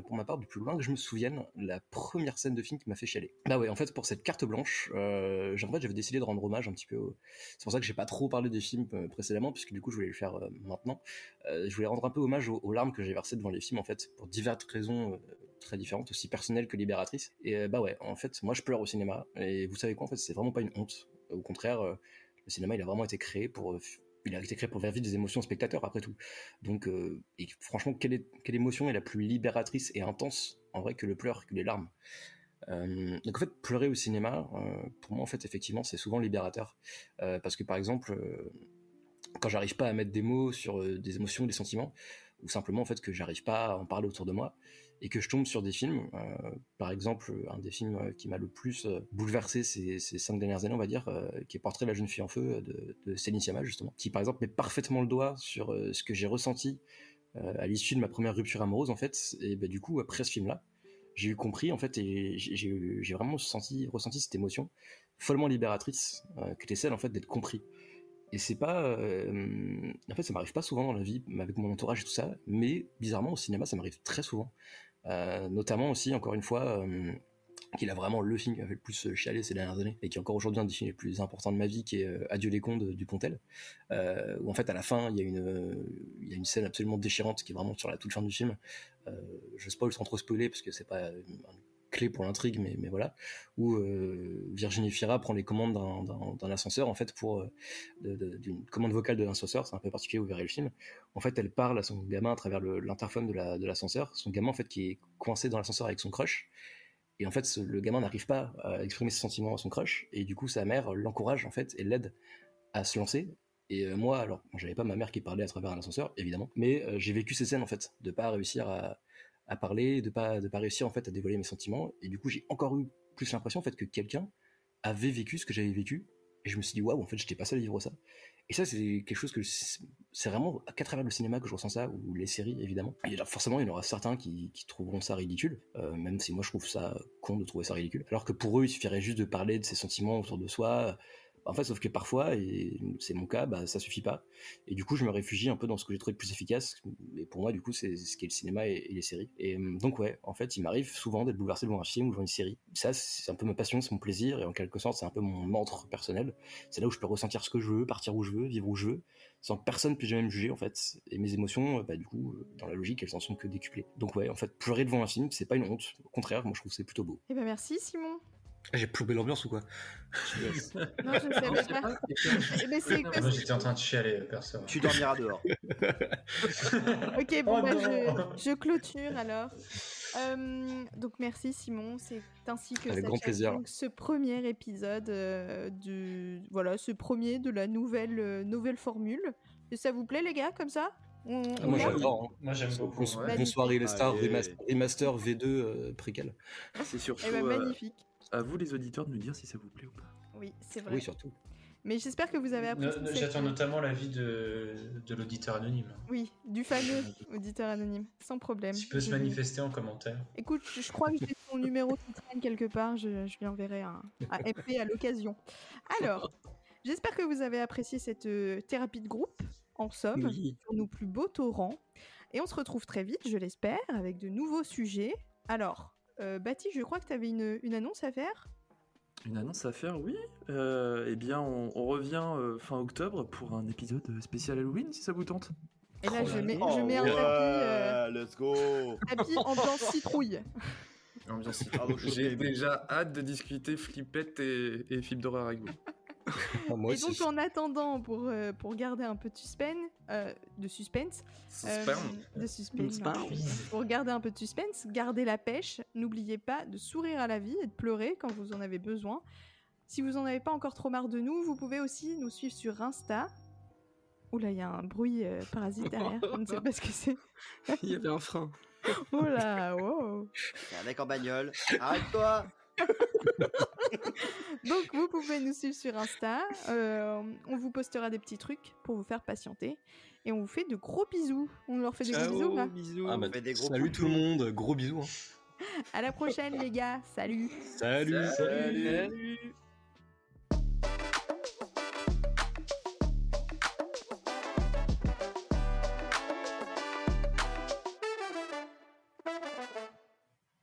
pour ma part, du plus loin que je me souvienne, la première scène de film qui m'a fait chialer. Bah ouais, en fait pour cette carte blanche, en fait j'avais décidé de rendre hommage un petit peu. au- C'est pour ça que j'ai pas trop parlé des films euh, précédemment, puisque du coup je voulais le faire euh, maintenant. Euh, je voulais rendre un peu hommage aux, larmes que j'ai versées devant les films en fait, pour diverses raisons. euh, très différentes, aussi personnelles que libératrices. Et bah ouais, en fait, moi je pleure au cinéma. Et vous savez quoi, en fait, c'est vraiment pas une honte. Au contraire, le cinéma, il a vraiment été créé pour, il a été créé pour faire vivre des émotions aux spectateurs après tout. Donc, franchement, quelle, émotion est la plus libératrice et intense en vrai que le pleur, que les larmes? Donc en fait, pleurer au cinéma, pour moi en fait effectivement c'est souvent libérateur, parce que par exemple, quand j'arrive pas à mettre des mots sur euh, des émotions, des sentiments, ou simplement en fait que j'arrive pas à en parler autour de moi, et que je tombe sur des films, euh, par exemple un des films euh, qui m'a le plus bouleversé ces, cinq dernières années on va dire, qui est Portrait de la jeune fille en feu de, Céline Sciamma justement, qui par exemple met parfaitement le doigt sur ce que j'ai ressenti à l'issue de ma première rupture amoureuse en fait, et bah, du coup après ce film là, j'ai eu compris en fait et j'ai- vraiment senti, ressenti cette émotion follement libératrice que était celle en fait d'être compris. Et c'est pas, euh, en fait, ça m'arrive pas souvent dans la vie avec mon entourage et tout ça, mais bizarrement au cinéma, ça m'arrive très souvent. Euh, notamment aussi, encore une fois, euh, qu'il a vraiment le film qui m'a fait le plus chialer ces dernières années et qui est encore aujourd'hui un des films les plus importants de ma vie, qui est Adieu les cons de Dupontel, où en fait à la fin il y a une, y a une scène absolument déchirante qui est vraiment sur la toute fin du film. Je spoil sans trop spoiler parce que c'est pas clé pour l'intrigue, mais, voilà, où euh, Virginie Fira prend les commandes d'un- ascenseur en fait pour euh, d'une commande vocale de l'ascenseur, c'est un peu particulier, vous verrez le film. En fait, elle parle à son gamin à travers l'interphone de la- de l'ascenseur, son gamin en fait qui est coincé dans l'ascenseur avec son crush. Et en fait, le gamin n'arrive pas à exprimer ses sentiments à son crush, et du coup, sa mère l'encourage en fait et l'aide à se lancer. Et euh, moi, alors, j'avais pas ma mère qui parlait à travers un ascenseur, évidemment, mais euh, j'ai vécu ces scènes en fait, de pas réussir à, à parler, de pas de pas réussir en fait à dévoiler mes sentiments, et du coup, j'ai encore eu plus l'impression en fait que quelqu'un avait vécu ce que j'avais vécu, et je me suis dit waouh, en fait, j'étais pas seul à vivre ça. Et ça, c'est quelque chose que c'est vraiment qu'à travers le cinéma que je ressens ça, ou les séries évidemment. Et là, forcément, il y en aura certains qui, qui trouveront ça ridicule, euh, même si moi je trouve ça con de trouver ça ridicule. Alors que pour eux, il suffirait juste de parler de ses sentiments autour de soi. En fait, sauf que parfois, et c'est mon cas, bah, ça suffit pas. Et du coup, je me réfugie un peu dans ce que j'ai trouvé de plus efficace. Et pour moi, du coup, c'est ce qu'est le cinéma et, les séries. Et euh, donc, ouais, en fait, il m'arrive souvent d'être bouleversé devant un film ou devant une série. Ça, c'est un peu ma passion, c'est mon plaisir, et en quelque sorte, c'est un peu mon ordre personnel. C'est là où je peux ressentir ce que je veux, partir où je veux, vivre où je veux, sans que personne puisse jamais me juger, en fait. Et mes émotions, bah, du coup, dans la logique, elles en sont que décuplées. Donc, ouais, en fait, pleurer devant un film, c'est pas une honte. Au contraire, moi, je trouve c'est plutôt beau. Eh ben merci Simon. J'ai plombé l'ambiance ou quoi? Non, je ne savais pas. C'est Moi j'étais en train de chialer, perso. Tu dormiras dehors. Ok, bon, Oh bah, je, je clôture alors. Euh, donc merci Simon, c'est ainsi que Avec grand plaisir. donc ce premier épisode euh, du voilà ce premier de la nouvelle euh, nouvelle formule. Et ça vous plaît les gars comme ça? On- Ah, on moi j'adore. hein. Moi, j'aime beaucoup, Bons- ouais. Bonsoir les stars, remaster, remaster V2 euh, préquel. C'est surtout Eh euh, magnifique. À vous les auditeurs de nous dire si ça vous plaît ou pas. Oui, c'est vrai. Oui, surtout. Mais j'espère que vous avez No- apprécié. no- cette- J'attends notamment l'avis de, de l'auditeur anonyme. Oui, du fameux auditeur anonyme, sans problème. Tu peux se manifester en commentaire. Écoute, je je crois que j'ai son numéro qui traîne quelque part. Je, je lui enverrai un, un MP à l'occasion. Alors, j'espère que vous avez apprécié cette euh, thérapie de groupe, en somme, Oui. sur nos plus beaux torrents. Et on se retrouve très vite, je l'espère, avec de nouveaux sujets. Alors, euh, je crois que tu avais une, une annonce à faire. Une annonce à faire, oui. Euh, eh bien, on, on revient euh, fin octobre pour un épisode spécial Halloween, si ça vous tente. Et là, Oh je mets, je mets un ouais, tapis, euh, let's go. tapis ambiance citrouille. J'ai déjà hâte de discuter flippette et, et film d'horreur avec vous. Ah, moi Et donc, aussi. en attendant, pour, euh, pour garder un peu de suspense, euh, de suspense, euh, Suspense. de suspense, Suspense. non. pour garder un peu de suspense, gardez la pêche. N'oubliez pas de sourire à la vie et de pleurer quand vous en avez besoin. Si vous en avez pas encore trop marre de nous, vous pouvez aussi nous suivre sur Insta. Oula, il y a un bruit euh, parasite derrière. On ne sait pas ce que c'est. Il y avait un frein. Là, wow. C'est un mec en bagnole. Arrête-toi. Donc vous pouvez nous suivre sur Insta. Euh, on vous postera des petits trucs pour vous faire patienter. Et on vous fait de gros bisous. On leur fait des gros bisous là. bisous. Ah, bah, fait des gros salut tout le monde, gros bisous. hein. À la prochaine les gars. Salut. Salut. Salut. Salut.